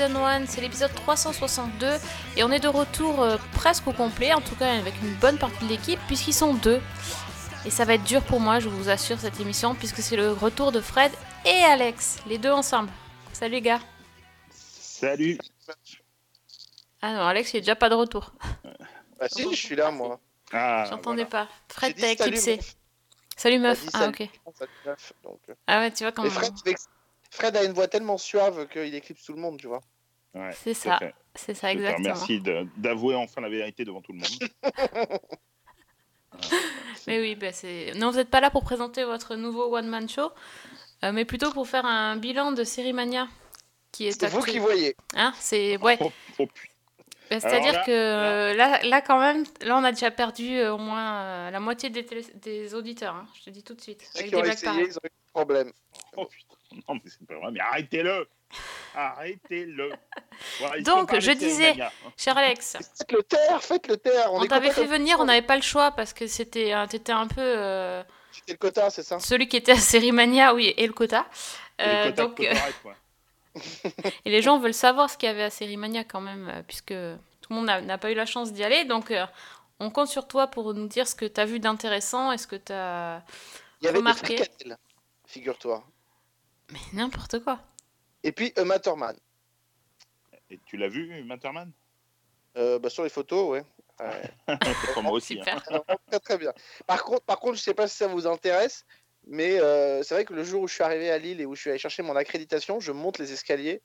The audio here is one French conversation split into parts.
Season 1, c'est l'épisode 362 et on est de retour euh, presque au complet, en tout cas avec une bonne partie de l'équipe puisqu'ils sont deux. Et ça va être dur pour moi, je vous assure, cette émission puisque c'est le retour de Fred et Alex, les deux ensemble. Salut les gars. Salut. Ah non, Alex il est déjà pas de retour. Bah si, je suis là, moi. Ah, J'entendais voilà. pas. Fred salut, éclipsé. meuf. Salut meuf. dit Ah salut, ok. salut, meuf, donc, euh. Ah ouais, tu vois quand Mais Fred, Fred a une voix tellement suave qu'il éclipse tout le monde, tu vois. Ouais, C'est ça, c'est ça Super, exactement. Merci d'avouer enfin la vérité devant tout le monde. Mais oui, bah c'est. Non, vous n'êtes pas là pour présenter votre nouveau one man show, euh, mais plutôt pour faire un bilan de Série Mania, qui est C'est vous qui voyez. Hein, c'est ouais. Oh, oh. Bah, C'est-à-dire là, que euh, là, là, quand même, là, on a déjà perdu euh, au moins euh, la moitié des, auditeurs. hein, je te dis tout de suite. Avec qui ont des essayé, ils ont eu des problèmes. Oh, putain. Non, mais c'est pas vrai. Mais arrêtez-le. Arrêtez-le. Donc, je disais- hein. Cher Alex, Faites le taire, faites le taire. on t'avait fait venir, on n'avait pas le choix parce que c'était, t'étais un peu euh, C'était le quota, c'est ça? celui qui était à Série Mania, oui, et le quota. Les Euh, donc, de euh, quoi. Et les gens veulent savoir ce qu'il y avait à Série Mania quand même, euh, puisque tout le monde n'a pas eu la chance d'y aller. Donc, euh, on compte sur toi pour nous dire ce que tu as vu d'intéressant et ce que tu as. Il y avait Remarqué. des fricadelles, figure-toi. Mais n'importe quoi. Et puis, euh, Matterman. Et tu l'as vu, Matterman? Euh, bah, sur les photos, ouais. Ouais. Comme moi aussi. hein. Très très bien. Par contre, par contre, je sais pas si ça vous intéresse, mais euh, c'est vrai que le jour où je suis arrivé à Lille et où je suis allé chercher mon accréditation, je monte les escaliers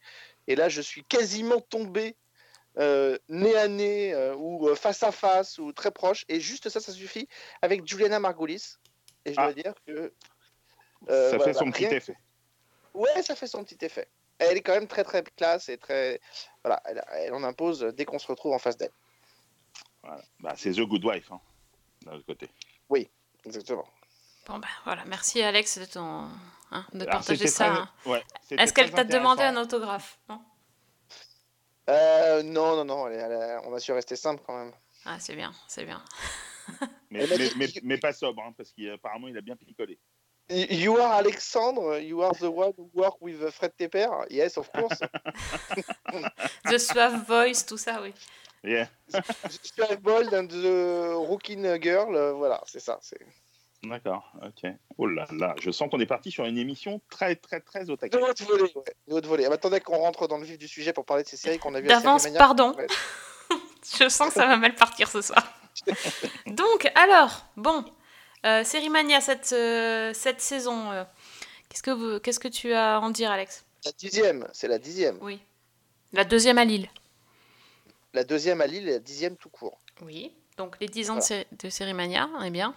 et là, je suis quasiment tombé euh, nez à nez euh, ou euh, face à face ou très proche. Et juste ça, ça suffit avec Juliana Margulis. Et je dois Ah. dire que Euh, Ça voilà, fait son petit effet. Ouais, ça fait son petit effet. Elle est quand même très très classe et très voilà, elle, elle en impose dès qu'on se retrouve en face d'elle. Voilà. Bah, c'est The Good Wife, hein, d'un autre côté. Exactement. Bon, bah voilà. Merci Alex de, ton... hein, de Alors, partager ça. très- hein. ouais, Est-ce qu'elle t'a demandé un autographe Non? Euh, non, non, non, elle on a su rester simple quand même. Ah, c'est bien, c'est bien. Mais, mais- mais pas sobre, hein, parce qu'apparemment, il a bien picolé. You are Alexandre, you are the one who work with Fred Tepper? Yes, of course. The Suave Voice, tout ça, oui. Yeah. Un bold and the rookie girl. euh, Voilà, c'est ça. c'est- D'accord, ok. Oh là là, je sens qu'on est parti sur une émission très, très, très au taquet. De haute volée. Ouais, de haute volée. Ah, bah, attendez qu'on rentre dans le vif du sujet pour parler de ces séries qu'on a vues. à D'avance, pardon. Je sens que ça va mal partir ce soir. Donc, alors, bon, euh, Série Mania cette, euh, cette saison, euh, qu'est-ce, que vous, qu'est-ce que tu as à en dire, Alex? La dixième, c'est la dixième. Oui. La deuxième à Lille. La deuxième à Lille et la dixième tout court. Oui. Donc, les 10 ans de, Voilà. sé- de Série Mania, est bien.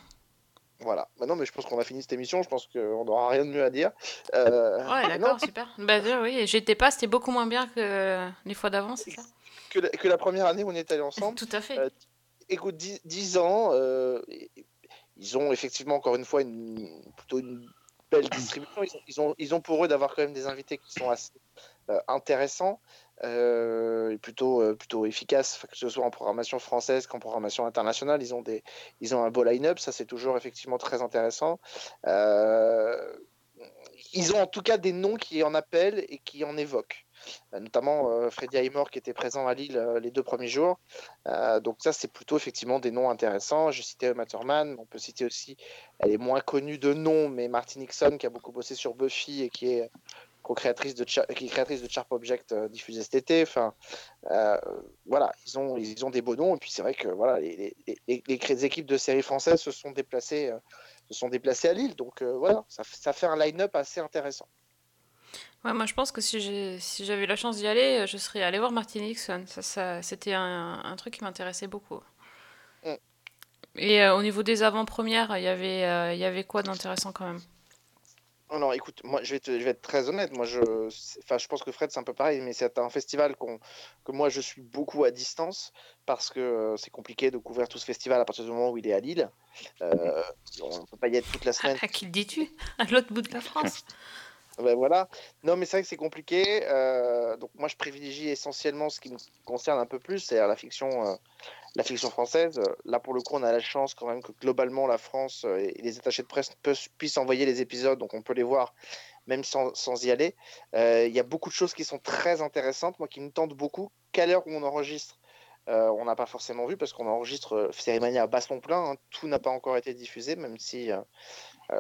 Voilà. Bah non, mais je pense qu'on a fini cette émission. Je pense qu'on n'aura rien de mieux à dire. Euh, Ouais, d'accord, super. Bah, oui, j'étais pas, c'était beaucoup moins bien que les fois d'avant, c'est ça? Que, la, que la première année où on est allé ensemble. Tout à fait. Écoute, 10, 10 ans, ils ont effectivement encore une fois une, plutôt une belle distribution. Ils ont, pour eux d'avoir quand même des invités qui sont assez euh, intéressants euh, et plutôt, euh, efficaces, que ce soit en programmation française qu'en programmation internationale. Ils ont, un beau line-up, ça c'est toujours effectivement très intéressant. Ils ont en tout cas des noms qui en appellent et qui en évoquent. Euh, notamment euh, Freddy Highmore qui était présent à Lille euh, les deux premiers jours. Donc ça, c'est plutôt effectivement des noms intéressants. Je citais Matterman, on peut citer aussi, elle est moins connue de nom, mais Martin Nixon qui a beaucoup bossé sur Buffy et qui est co-créatrice de, qui est créatrice de Sharp Object diffusée cet été. Enfin, voilà, ils ont, ils ont des beaux noms. Et puis c'est vrai que voilà, les, les, les- équipes de séries françaises se sont déplacées, se sont déplacées à Lille. Donc voilà, ça, ça fait un line-up assez intéressant. Ouais, moi, je pense que si, j'ai, si j'avais eu la chance d'y aller, euh, je serais allée voir Martin Nixon. Ça, ça, c'était un, un truc qui m'intéressait beaucoup. Mm. Et euh, au niveau des avant-premières, il y avait, euh, il y avait quoi d'intéressant quand même? Alors écoute, moi je vais, te- je vais être très honnête, moi je, enfin, je pense que Fred c'est un peu pareil, mais c'est un festival qu'on, que moi je suis beaucoup à distance parce que euh, c'est compliqué de couvrir tout ce festival à partir du moment où il est à Lille. Euh, on ne peut pas y être toute la à, semaine. à qui le dis-tu? À l'autre bout de la France Ben voilà. Non, mais c'est vrai que c'est compliqué. euh, donc moi, je privilégie essentiellement ce qui me concerne un peu plus, c'est la fiction, euh, la fiction française. Euh, Là, pour le coup, on a la chance quand même que globalement, la France et les attachés de presse puissent envoyer les épisodes, donc on peut les voir même sans, sans y aller. Il y a beaucoup de choses qui sont très intéressantes, moi qui me tentent beaucoup. Qu'à l'heure où on enregistre, on n'a pas forcément vu parce qu'on enregistre euh, Cérémonie à Basson plein. hein. Tout n'a pas encore été diffusé, même si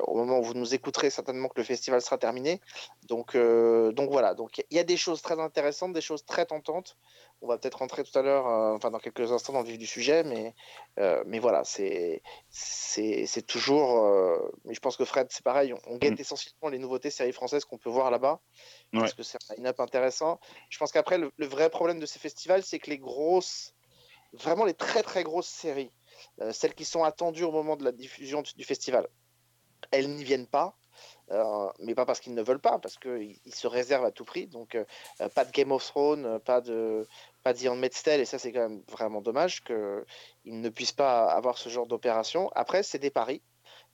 au moment où vous nous écouterez, certainement que le festival sera terminé. Donc, euh, donc voilà. Donc il y a des choses très intéressantes, des choses très tentantes. On va peut-être rentrer tout à l'heure, euh, enfin dans quelques instants dans le vif du sujet, mais euh, mais voilà, c'est c'est toujours. mais je pense que Fred, c'est pareil. On, on guette essentiellement les nouveautés séries françaises qu'on peut voir là-bas parce que c'est un line-up intéressant. Je pense qu'après, le, le vrai problème de ces festivals, c'est que les grosses, vraiment les très très grosses séries, euh, celles qui sont attendues au moment de la diffusion du, du festival, elles n'y viennent pas. euh, mais pas parce qu'ils ne veulent pas, parce qu'ils ils se réservent à tout prix. Donc, euh, euh, pas de Game of Thrones, pas de, pas Tale, et ça, c'est quand même vraiment dommage qu'ils ne puissent pas avoir ce genre d'opération. Après, c'est des paris,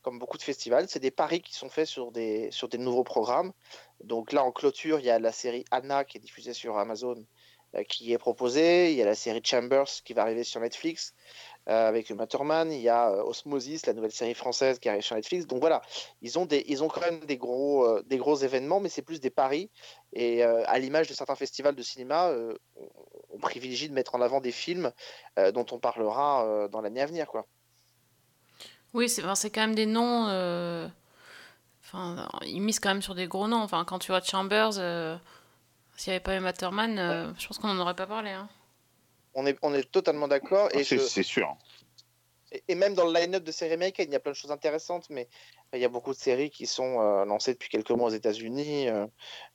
comme beaucoup de festivals, c'est des paris qui sont faits sur des, sur des nouveaux programmes. Donc là, en clôture, il y a la série Anna qui est diffusée sur Amazon, qui est proposée. Il y a la série Chambers qui va arriver sur Netflix avec Matterman. Il y a euh, Osmosis, la nouvelle série française qui arrive sur Netflix. Donc voilà, ils ont, des, quand même des gros, euh, des gros événements, mais c'est plus des paris. Et euh, à l'image de certains festivals de cinéma, euh, on, privilégie de mettre en avant des films euh, dont on parlera euh, dans l'année à venir. Quoi. Oui, c'est quand même des noms. euh, ils misent quand même sur des gros noms. Enfin, quand tu vois Chambers, euh, s'il n'y avait pas eu Matterman, euh, je pense qu'on n'en aurait pas parlé. hein. On est, on est totalement d'accord. Et Ah, C'est je- sûr. Et- Et même dans le line-up de séries américaines, il y a plein de choses intéressantes, mais il y a beaucoup de séries qui sont euh, lancées depuis quelques mois aux États-Unis, euh,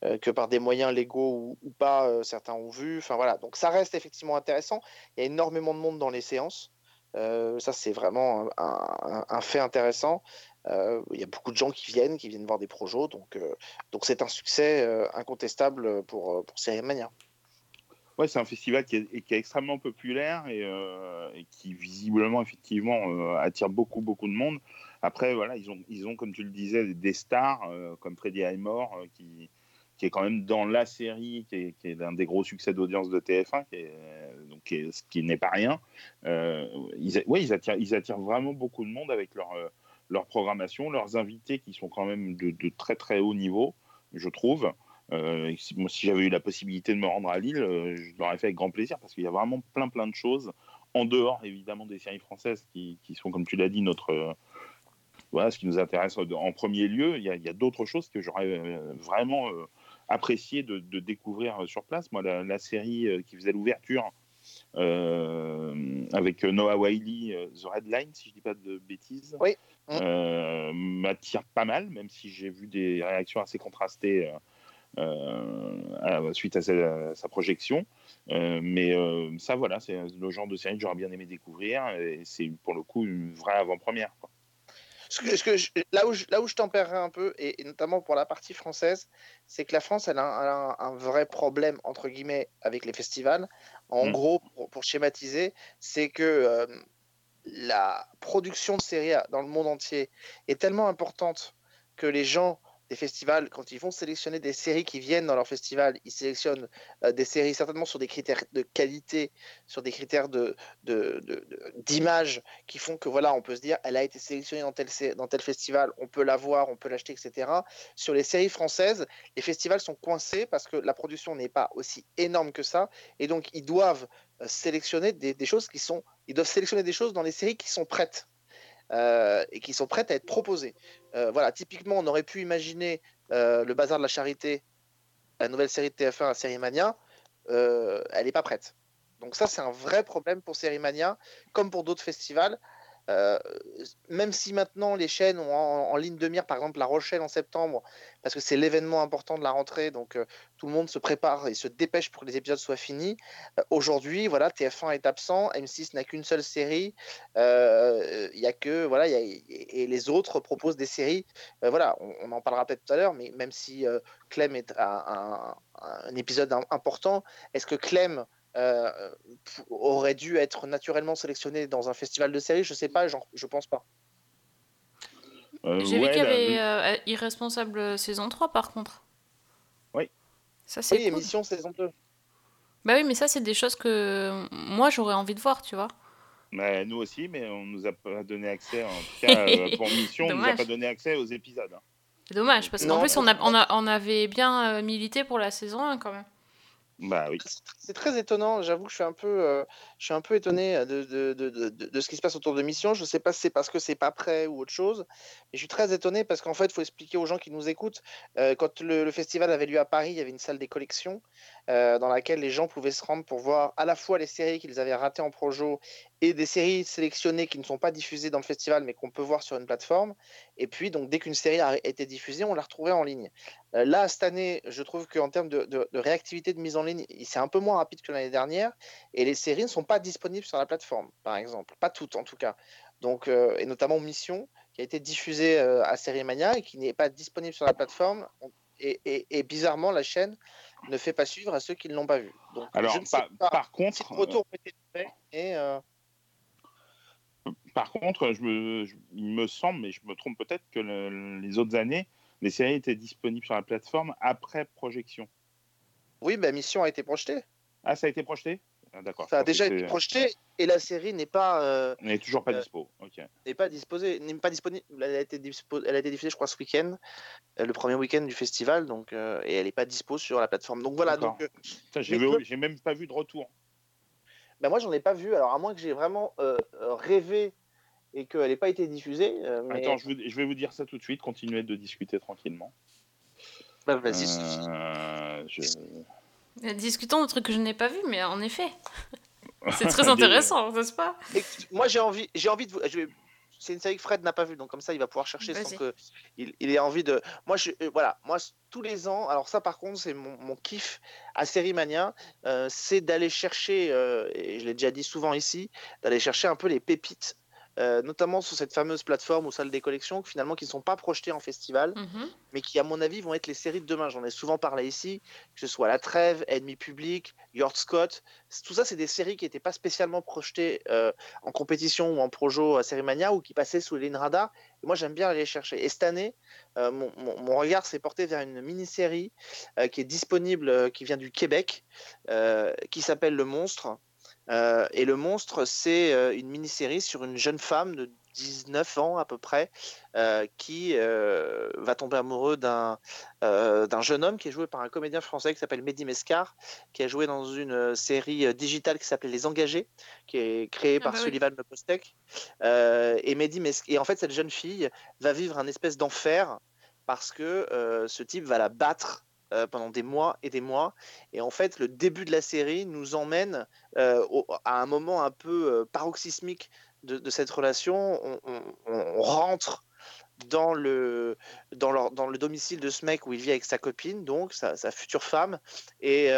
euh, que par des moyens légaux ou, ou pas, euh, certains ont vu. Enfin voilà, donc ça reste effectivement intéressant. Il y a énormément de monde dans les séances. Ça, c'est vraiment un, un- un fait intéressant. Il y a beaucoup de gens qui viennent, qui viennent voir des projets, donc donc c'est un succès incontestable pour, pour Série Mania. Ouais, c'est un festival qui est, extrêmement populaire et, euh, et qui visiblement effectivement euh, attire beaucoup beaucoup de monde. Après voilà, ils ont ils ont comme tu le disais des, stars euh, comme Freddie Highmore qui qui est quand même dans la série qui est, qui l'un des gros succès d'audience de TF1 qui est, donc ce qui n'est pas rien. Ils, ils attirent ils attirent vraiment beaucoup de monde avec leur leur programmation, leurs invités qui sont quand même de, de très très haut niveau, je trouve. Euh, si, moi, si j'avais eu la possibilité de me rendre à Lille, euh, je l'aurais fait avec grand plaisir parce qu'il y a vraiment plein plein de choses en dehors évidemment des séries françaises qui, qui sont comme tu l'as dit notre euh, voilà ce qui nous intéresse en premier lieu. Il y a, d'autres choses que j'aurais vraiment apprécié de, de découvrir sur place. Moi, la, la série qui faisait l'ouverture euh, avec Noah Wiley, The Red Line, si je dis pas de bêtises, Oui. euh, m'attire pas mal, même si j'ai vu des réactions assez contrastées. Euh, suite à sa, sa projection. Euh, mais euh, ça, voilà, c'est le genre de série que j'aurais bien aimé découvrir. Et c'est pour le coup une vraie avant-première. quoi. Ce que, ce que je- là où je, là où je tempérerais un peu, et, et notamment pour la partie française, c'est que la France, elle a, un, elle a un- un vrai problème, entre guillemets, avec les festivals. En Mm. gros, pour, pour schématiser, c'est que euh, la production de séries dans le monde entier est tellement importante que les gens des festivals, quand ils vont sélectionner des séries qui viennent dans leur festival, ils sélectionnent euh, des séries certainement sur des critères de qualité, sur des critères de, d'image qui font que voilà, on peut se dire, elle a été sélectionnée dans tel, dans tel festival, on peut la voir, on peut l'acheter, etc. Sur les séries françaises, les festivals sont coincés parce que la production n'est pas aussi énorme que ça, et donc ils doivent euh, sélectionner des, des choses qui sont, ils doivent sélectionner des choses dans les séries qui sont prêtes. Euh, et qui sont prêtes à être proposées. Euh, voilà, typiquement, on aurait pu imaginer euh, le bazar de la charité, la nouvelle série de TF1 à Série Mania, elle n'est pas prête. Donc ça, c'est un vrai problème pour Série Mania, comme pour d'autres festivals. Euh, même si maintenant les chaînes ont en, ligne de mire, par exemple La Rochelle en septembre, parce que c'est l'événement important de la rentrée, donc euh, tout le monde se prépare et se dépêche pour que les épisodes soient finis. Euh, Aujourd'hui, voilà, TF1 est absent, M6 n'a qu'une seule série, il y a que voilà, et les autres proposent des séries. Voilà, on, en parlera peut-être tout à l'heure, mais même si Clem est un, épisode im- important, est-ce que Clem euh, aurait dû être naturellement sélectionné dans un festival de séries Je sais pas, j'en- je pense pas. Euh, J'ai vu qu'il y la- avait euh, Irresponsable saison 3 par contre. Oui. Ça c'est Oui, cool. émission saison 2. Bah oui, mais ça c'est des choses que moi j'aurais envie de voir, tu vois. Bah, nous aussi, mais on nous a pas donné accès, en tout cas euh, pour mission, on nous a pas donné accès aux épisodes. hein. C'est dommage, parce qu'en plus, on, a, on, a- on avait bien euh, milité pour la saison 1 quand même. Bah. C'est- très étonnant. J'avoue que je suis un peu, étonné de, ce qui se passe autour de Mission. Je ne sais pas si c'est parce que c'est pas prêt ou autre chose. Mais je suis très étonné parce qu'en fait, il faut expliquer aux gens qui nous écoutent. euh, quand le festival avait lieu à Paris, il y avait une salle des collections euh, dans laquelle les gens pouvaient se rendre pour voir à la fois les séries qu'ils avaient ratées en projo et des séries sélectionnées qui ne sont pas diffusées dans le festival mais qu'on peut voir sur une plateforme. Et puis, donc, dès qu'une série a été diffusée, on la retrouvait en ligne. Euh, Là, cette année, je trouve qu'en termes de, réactivité de mise en ligne, c'est un peu moins rapide que l'année dernière. Et les séries ne sont pas disponibles sur la plateforme, par exemple. Pas toutes, en tout cas. Donc, euh, et notamment Mission, qui a été diffusée à Série Mania et qui n'est pas disponible sur la plateforme. Et bizarrement, la chaîne ne fait pas suivre à ceux qui ne l'ont pas vu. Donc, Alors, je ne sais par, pas par si contre, le retour a été fait. Et, euh, par contre, je me, je- il me semble, mais je me trompe peut-être que le- les autres années, les séries étaient disponibles sur la plateforme après projection. oui, bah, Mission a été projetée. Ah, ça a été projeté? Ah, D'accord. Ça a déjà été c'est- projeté et la série n'est pas. euh, n'est toujours pas Euh, dispo. Ok. n'est pas disposée, n'est pas disponible. Elle a été, dispo- elle a été diffusée, je crois, ce week-end, euh, le premier week-end du festival, donc euh, et elle n'est pas dispo sur la plateforme. Donc voilà. Donc, euh, J'ai même pas vu de retour. bah, moi, j'en ai pas vu. Alors à moins que j'ai vraiment euh, euh, rêvé et qu'elle n'ait pas été diffusée. euh, mais... Attends, je, vous- je vais vous dire ça tout de suite. Continuez de discuter tranquillement. Bah, vas-y. Euh, je- Euh, Discutons de trucs que je n'ai pas vus, mais en effet, c'est très intéressant, n'est-ce pas? Moi, j'ai envie, j'ai envie de vous. je C'est une série que Fred n'a pas vue, donc comme ça, il va pouvoir chercher sans que il, il ait envie de. Moi, je, euh, voilà, moi, tous les ans. Alors ça, par contre, c'est mon, mon kiff à Série Mania, euh, c'est d'aller chercher, euh, et je l'ai déjà dit souvent ici, d'aller chercher un peu les pépites, euh, notamment sur cette fameuse plateforme ou salle des collections, finalement, qui ne sont pas projetées en festival, Mhm. mais qui, à mon avis, vont être les séries de demain. J'en ai souvent parlé ici, que ce soit La Trêve, Ennemi Public, Yard Scott. Tout ça, c'est des séries qui n'étaient pas spécialement projetées euh, en compétition ou en projo à Série Mania ou qui passaient sous les radar. Et moi, j'aime bien aller les chercher. Et cette année, euh, mon, mon- mon regard s'est porté vers une mini-série qui est disponible, qui vient du Québec, qui s'appelle Le Monstre. Euh, et Le Monstre, c'est euh, une mini-série sur une jeune femme de 19 ans à peu près, euh, qui euh, va tomber amoureux d'un d'un jeune homme qui est joué par un comédien français qui s'appelle Mehdi Mescar, qui a joué dans une série digitale qui s'appelait Les Engagés, qui est créée Ah par bah oui. Sullivan Le Postek. Et Mehdi Mes- et en fait, cette jeune fille va vivre un espèce d'enfer parce que ce type va la battre euh, pendant des mois et des mois. Et en fait, le début de la série nous emmène euh, à un moment un peu euh, paroxysmique de, cette relation. On, rentre dans le, dans, le domicile de ce mec où il vit avec sa copine, donc sa, sa future femme. Et,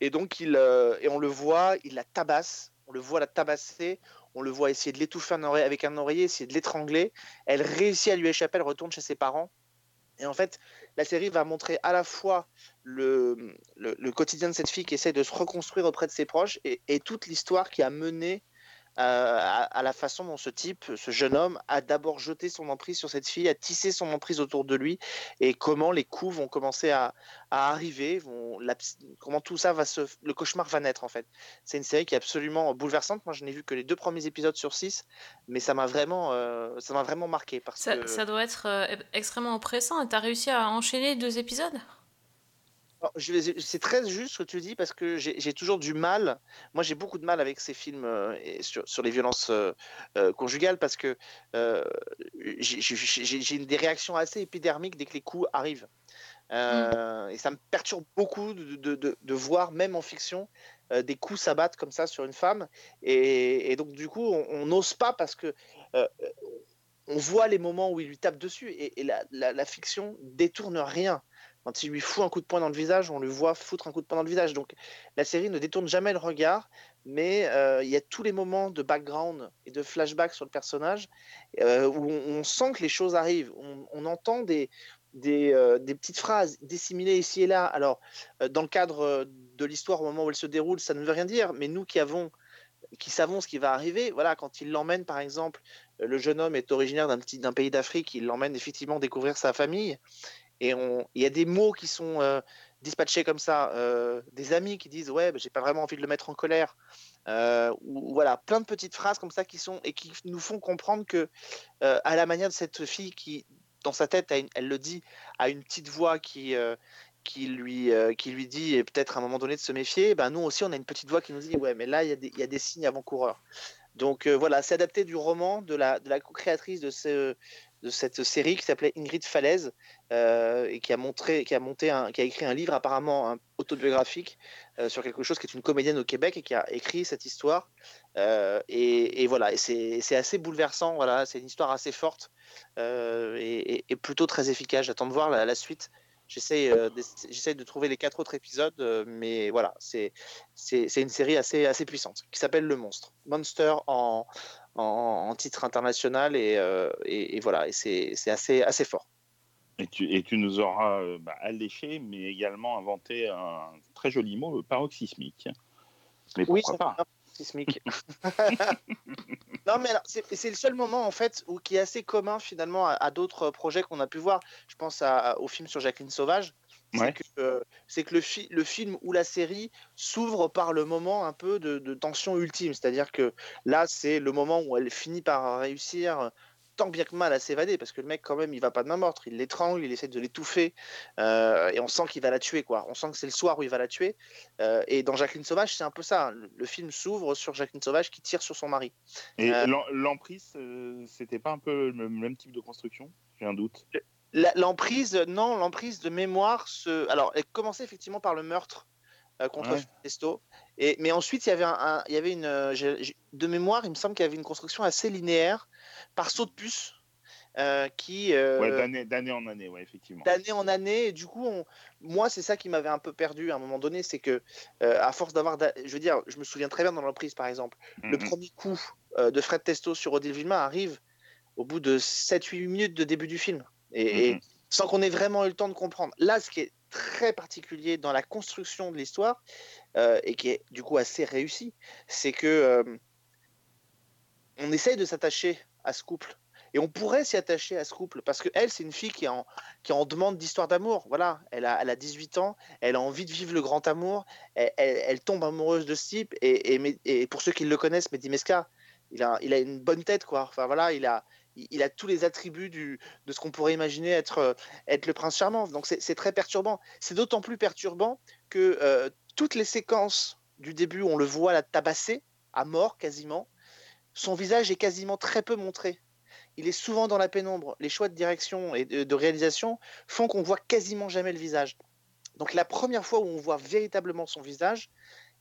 et donc, il, et on le voit, il la tabasse. On le voit la tabasser. On le voit essayer de l'étouffer avec un oreiller, essayer de l'étrangler. Elle réussit à lui échapper, elle retourne chez ses parents. Et en fait, la série va montrer à la fois le, quotidien de cette fille qui essaie de se reconstruire auprès de ses proches et, toute l'histoire qui a mené à, à la façon dont ce type, ce jeune homme, a d'abord jeté son emprise sur cette fille, a tissé son emprise autour de lui, et comment les coups vont commencer à, à arriver, vont, la ps- comment tout ça va se, le cauchemar va naître en fait. C'est une série qui est absolument bouleversante. Moi, je n'ai vu que les deux premiers épisodes sur six, mais ça m'a vraiment, euh, ça m'a vraiment marqué parce ça, que ça doit être euh, extrêmement oppressant. Et t'as réussi à enchaîner deux épisodes? C'est très juste ce que tu dis parce que j'ai toujours du mal. Moi, j'ai beaucoup de mal avec ces films euh, sur, sur les violences euh, euh, conjugales parce que euh, j'ai- des réactions assez épidermiques dès que les coups arrivent. Euh, Et ça me perturbe beaucoup de, de- de- de voir, même en fiction, des coups s'abattre comme ça sur une femme. Et, et donc, du coup, on n'ose pas parce que on voit les moments où il lui tape dessus et, et la, la- la fiction détourne rien. Quand il lui fout un coup de poing dans le visage, on le voit foutre un coup de poing dans le visage. Donc la série ne détourne jamais le regard, mais euh, il y a tous les moments de background et de flashback sur le personnage euh, où on, sent que les choses arrivent. On, entend euh, des petites phrases dissimulées ici et là. Alors, dans le cadre de l'histoire, au moment où elle se déroule, ça ne veut rien dire, mais nous qui avons qui savons ce qui va arriver, voilà, quand il l'emmène par exemple, le jeune homme est originaire d'un pays d'Afrique, il l'emmène effectivement découvrir sa famille, et il y a des mots qui sont euh, dispatchés comme ça, euh, des amis qui disent ouais, bah, j'ai pas vraiment envie de le mettre en colère, euh, ou, voilà, plein de petites phrases comme ça qui sont et qui nous font comprendre que à la manière de cette fille qui, dans sa tête, elle le dit, a une petite voix qui qui lui, qui lui dit peut-être à un moment donné de se méfier, ben nous aussi on a une petite voix qui nous dit ouais mais là il y, a des- signes avant-coureurs. Donc voilà, c'est adapté du roman de la, de la co-créatrice de, ce, de cette série qui s'appelait Ingrid Falaise euh, et qui a, montré, qui, a monté un, qui a écrit un livre apparemment autobiographique euh, sur quelque chose qui est une comédienne au Québec et qui a écrit cette histoire. Euh, et, voilà, et c'est assez bouleversant, voilà, c'est une histoire assez forte et, plutôt très efficace. J'attends de voir la, suite. J'essaie de trouver les quatre autres épisodes, mais voilà, c'est une série assez, assez puissante qui s'appelle Le Monstre. Monster en, en, en titre international et, euh, et, et voilà, et c'est assez, assez fort. Et tu, et tu nous auras euh, bah, alléché, mais également inventé un très joli mot, le paroxysmique. Mais Oui, pourquoi pas? sismique. non, mais c'est le seul moment en fait où, qui est assez commun finalement à, à d'autres projets qu'on a pu voir. Je pense à- au film sur Jacqueline Sauvage. C'est que, euh, c'est que le, fi- le film ou la série s'ouvre par le moment un peu de, de tension ultime. C'est-à-dire que là, c'est le moment où elle finit par réussir tant bien que mal à s'évader parce que le mec, quand même, il va pas de main morte. Il l'étrangle, il essaie de l'étouffer euh, et on sent qu'il va la tuer. quoi. On sent que c'est le soir où il va la tuer. Euh, et dans Jacqueline Sauvage, c'est un peu ça. Le, le film s'ouvre sur Jacqueline Sauvage qui tire sur son mari. Et Euh, l'em- l'emprise, euh, c'était pas un peu le même type de construction? J'ai un doute. L'emprise, non, l'emprise de mémoire, se... alors elle commençait effectivement par le meurtre euh, contre Ouais. Testo, et mais ensuite il y avait un, un- il y avait une, euh, de mémoire, il me semble qu'il y avait une construction assez linéaire par saut de puce euh, qui Ouais, d'année en année, ouais, effectivement. d'année en année. Et du coup, on- moi, c'est ça qui m'avait un peu perdu à un moment donné, c'est que à force d'avoir, d'a- je veux dire, je me souviens très bien dans l'emprise, par exemple, le Mhm. premier coup de Fred Testo sur Odile Villemain arrive au bout de 7-8 minutes de début du film, et, et sans qu'on ait vraiment eu le temps de comprendre. Là, ce qui est très particulier dans la construction de l'histoire, euh, et qui est du coup assez réussi, c'est que euh, on essaye de s'attacher à ce couple. Et on pourrait s'y attacher à ce couple parce que elle, c'est une fille qui est en, qui est en demande d'histoire d'amour. Voilà, elle a, elle a 18 ans, elle a envie de vivre le grand amour, elle, elle- elle tombe amoureuse de ce type. Et, et, Mé- et pour ceux qui le connaissent, Mehdi Mesca, il a, il a une bonne tête, quoi. Enfin voilà, il a, il, a tous les attributs de ce qu'on pourrait imaginer être, euh, être le prince charmant. Donc c'est c'est très perturbant. C'est d'autant plus perturbant que euh, toutes les séquences du début, on le voit la tabasser à mort quasiment. Son visage est quasiment très peu montré. Il est souvent dans la pénombre. Les choix de direction et de, de réalisation font qu'on voit quasiment jamais le visage. Donc la première fois où on voit véritablement son visage,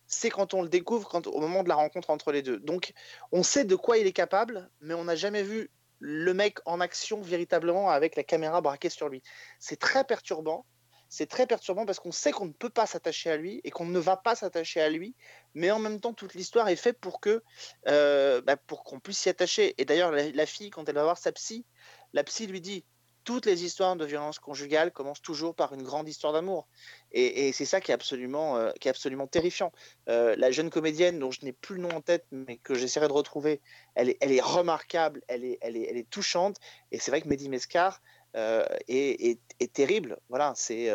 c'est quand on le découvre quand, au moment de la rencontre entre les deux. Donc on sait de quoi il est capable, mais on n'a jamais vu le mec en action véritablement avec la caméra braquée sur lui. C'est très perturbant. C'est très perturbant parce qu'on sait qu'on ne peut pas s'attacher à lui et qu'on ne va pas s'attacher à lui, mais en même temps toute l'histoire est faite pour que euh, bah, qu'on puisse s'y attacher. Et d'ailleurs la fille quand elle va voir sa psy, la psy lui dit toutes les histoires de violence conjugale commencent toujours par une grande histoire d'amour. Et, et c'est ça qui est absolument, euh, qui est absolument terrifiant. Euh, la jeune comédienne, dont je n'ai plus le nom en tête, mais que j'essaierai de retrouver, elle est, elle est remarquable, elle est, elle, est, elle est touchante. Et c'est vrai que Mehdi Mescar euh, est, terrible. Voilà, c'est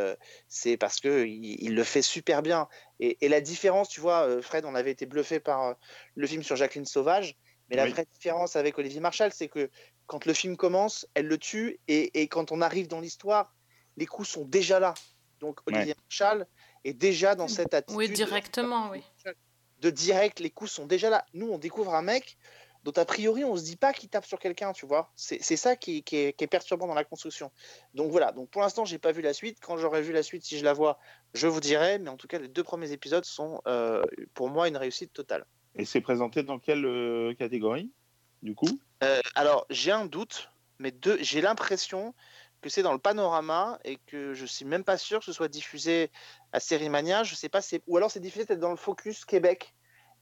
c'est parce qu'il il le fait super bien. Et, et la différence, tu vois, Fred, on avait été bluffé par le film sur Jacqueline Sauvage. Mais la vraie différence avec Olivier Marchal, c'est que quand le film commence, elle le tue, et, et quand on arrive dans l'histoire, les coups sont déjà là. Donc Olivier Marchal est déjà dans cette attitude. Oui, directement, oui. De direct, les coups sont déjà là. Nous, on découvre un mec dont a priori on se dit pas qu'il tape sur quelqu'un, tu vois. C'est c'est ça qui, qui est, qui est perturbant dans la construction. Donc voilà. Donc pour l'instant, j'ai pas vu la suite. Quand j'aurai vu la suite, si je la vois, je vous dirai. Mais en tout cas, les deux premiers épisodes sont euh, pour moi une réussite totale. Et c'est présenté dans quelle euh, catégorie, du coup Euh, alors, j'ai un doute, mais deux, j'ai l'impression que c'est dans le panorama et que je suis même pas sûr que ce soit diffusé à Sérimania. Je sais pas, c'est ou alors c'est diffusé peut-être dans le Focus Québec.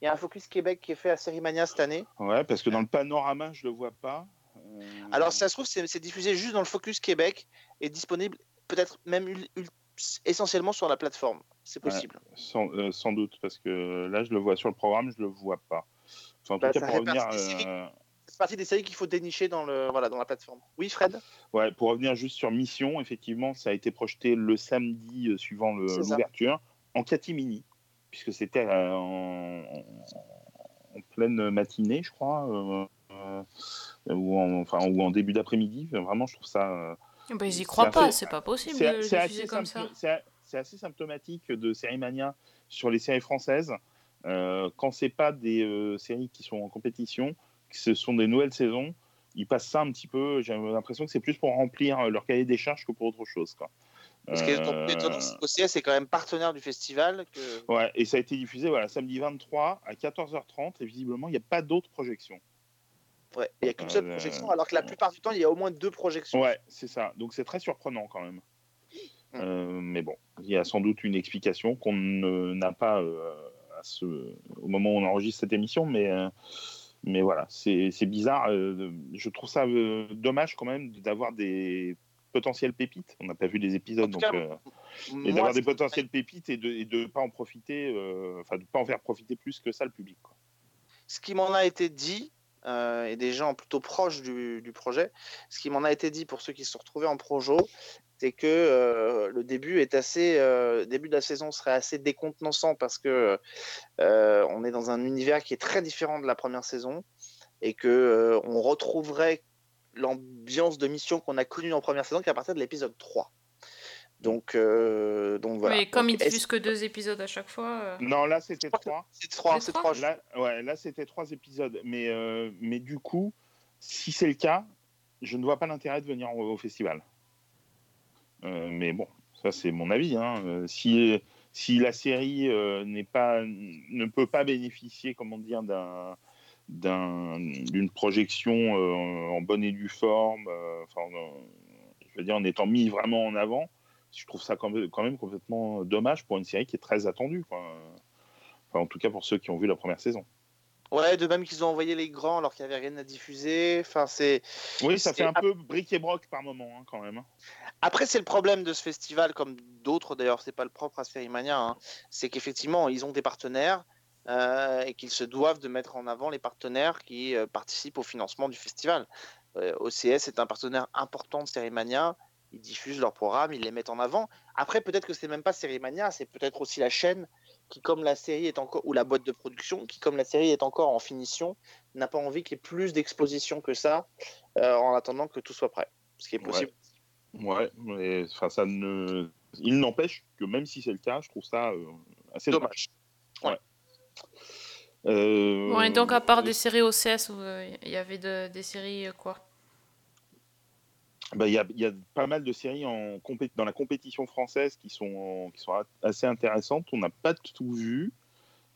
Il y a un Focus Québec qui est fait à Sérimania cette année. Ouais, parce que dans le panorama, je le vois pas. Euh, Alors, si ça se trouve, c'est c'est diffusé juste dans le Focus Québec et disponible peut-être même ul- ul- essentiellement sur la plateforme. C'est Ouais. possible. sans, euh, sans doute, parce que là, je le vois sur le programme, je le vois pas. Enfin, en Bah, tout cas, pour revenir, euh, c'est partie des séries qu'il faut dénicher dans, le, voilà, dans la plateforme. Oui, Fred? Ouais, pour revenir juste sur Mission, effectivement, ça a été projeté le samedi euh, suivant l'ouverture en catimini, puisque c'était euh, en, en pleine matinée, je crois, euh, euh, ou, en, enfin, ou en début d'après-midi. Vraiment, je trouve ça. euh, Bah, ils y croient pas, c'est pas possible c'est de diffuser assez, comme ça. c'est assez symptomatique de Série Mania sur les séries françaises. Euh, quand c'est pas des euh, séries qui sont en compétition, ce sont des nouvelles saisons, ils passent ça un petit peu. J'ai l'impression que c'est plus pour remplir euh, leur cahier des charges que pour autre chose. Quoi. Ce qui est d'autant Euh, étonnant, c'est quand même partenaire du festival. Que... Ouais, et ça a été diffusé voilà, samedi 23 à 14h30 et visiblement il n'y a pas d'autres projections. Ouais, il n'y a qu'une seule Euh, projection, alors que la plupart du temps, il y a au moins deux projections. Ouais, c'est ça. Donc c'est très surprenant quand même. Mm. Euh, mais bon, il y a sans doute une explication qu'on n'a pas euh, à ce, au moment où on enregistre cette émission, mais, mais voilà, c'est bizarre. euh, je trouve ça euh, dommage quand même d'avoir des potentielles pépites. On n'a pas vu les épisodes, donc, cas, euh, et d'avoir des potentielles pépites et de ne pas en profiter, euh, enfin de pas en faire profiter plus que ça le public. quoi. ce qui m'en a été dit, euh, et des gens plutôt proches du, du projet, ce qui m'en a été dit pour ceux qui se sont retrouvés en projo, c'est que euh, le début est assez, euh, début de la saison serait assez décontenançant parce que euh, on est dans un univers qui est très différent de la première saison et que euh, on retrouverait l'ambiance de mission qu'on a connue en première saison qu'à partir de l'épisode 3. Donc, euh, donc voilà. Mais comme Donc, ils diffusent est-ce- que deux épisodes à chaque fois. euh, Non, là c'était trois. c'est trois, C'est trois trois. Là, ouais, là c'était trois épisodes. Mais, euh, mais du coup, si c'est le cas, je ne vois pas l'intérêt de venir au, au festival. Euh, mais bon, ça c'est mon avis. hein. Euh, si, si la série euh, n'est pas, ne peut pas bénéficier, comment dire, d'un d'un- d'une projection en bonne et due forme, enfin, je veux dire en étant mis vraiment en avant, je trouve ça quand même, quand même complètement dommage pour une série qui est très attendue. quoi. Enfin, en tout cas pour ceux qui ont vu la première saison. Ouais, de même qu'ils ont envoyé les grands alors qu'il n'y avait rien à diffuser. Enfin, c'est Oui, ça fait un peu bric et broc par moment, hein, quand même. hein. Après, c'est le problème de ce festival, comme d'autres d'ailleurs, c'est pas le propre à Sphéromania, hein, c'est qu'effectivement, ils ont des partenaires euh, et qu'ils se doivent de mettre en avant les partenaires qui euh, participent au financement du festival. Euh, OCS est un partenaire important de Sphéromania, ils diffusent leurs programmes, ils les mettent en avant. Après, peut-être que c'est même pas Sphéromania, c'est peut-être aussi la chaîne qui, comme la série est encore, ou la boîte de production, qui, comme la série est encore en finition, n'a pas envie qu'il y ait plus d'exposition que ça euh, en attendant que tout soit prêt. Ce qui est possible. Ouais, mais enfin, ça ne. Il n'empêche que même si c'est le cas, je trouve ça euh, assez dommage. Dommage. Euh, Bon, et donc, à part des séries OCS, euh, il y avait de- des séries euh, bah, Il y, a, il y a pas mal de séries en dans la compétition française qui sont, qui sont assez intéressantes. On n'a pas tout vu.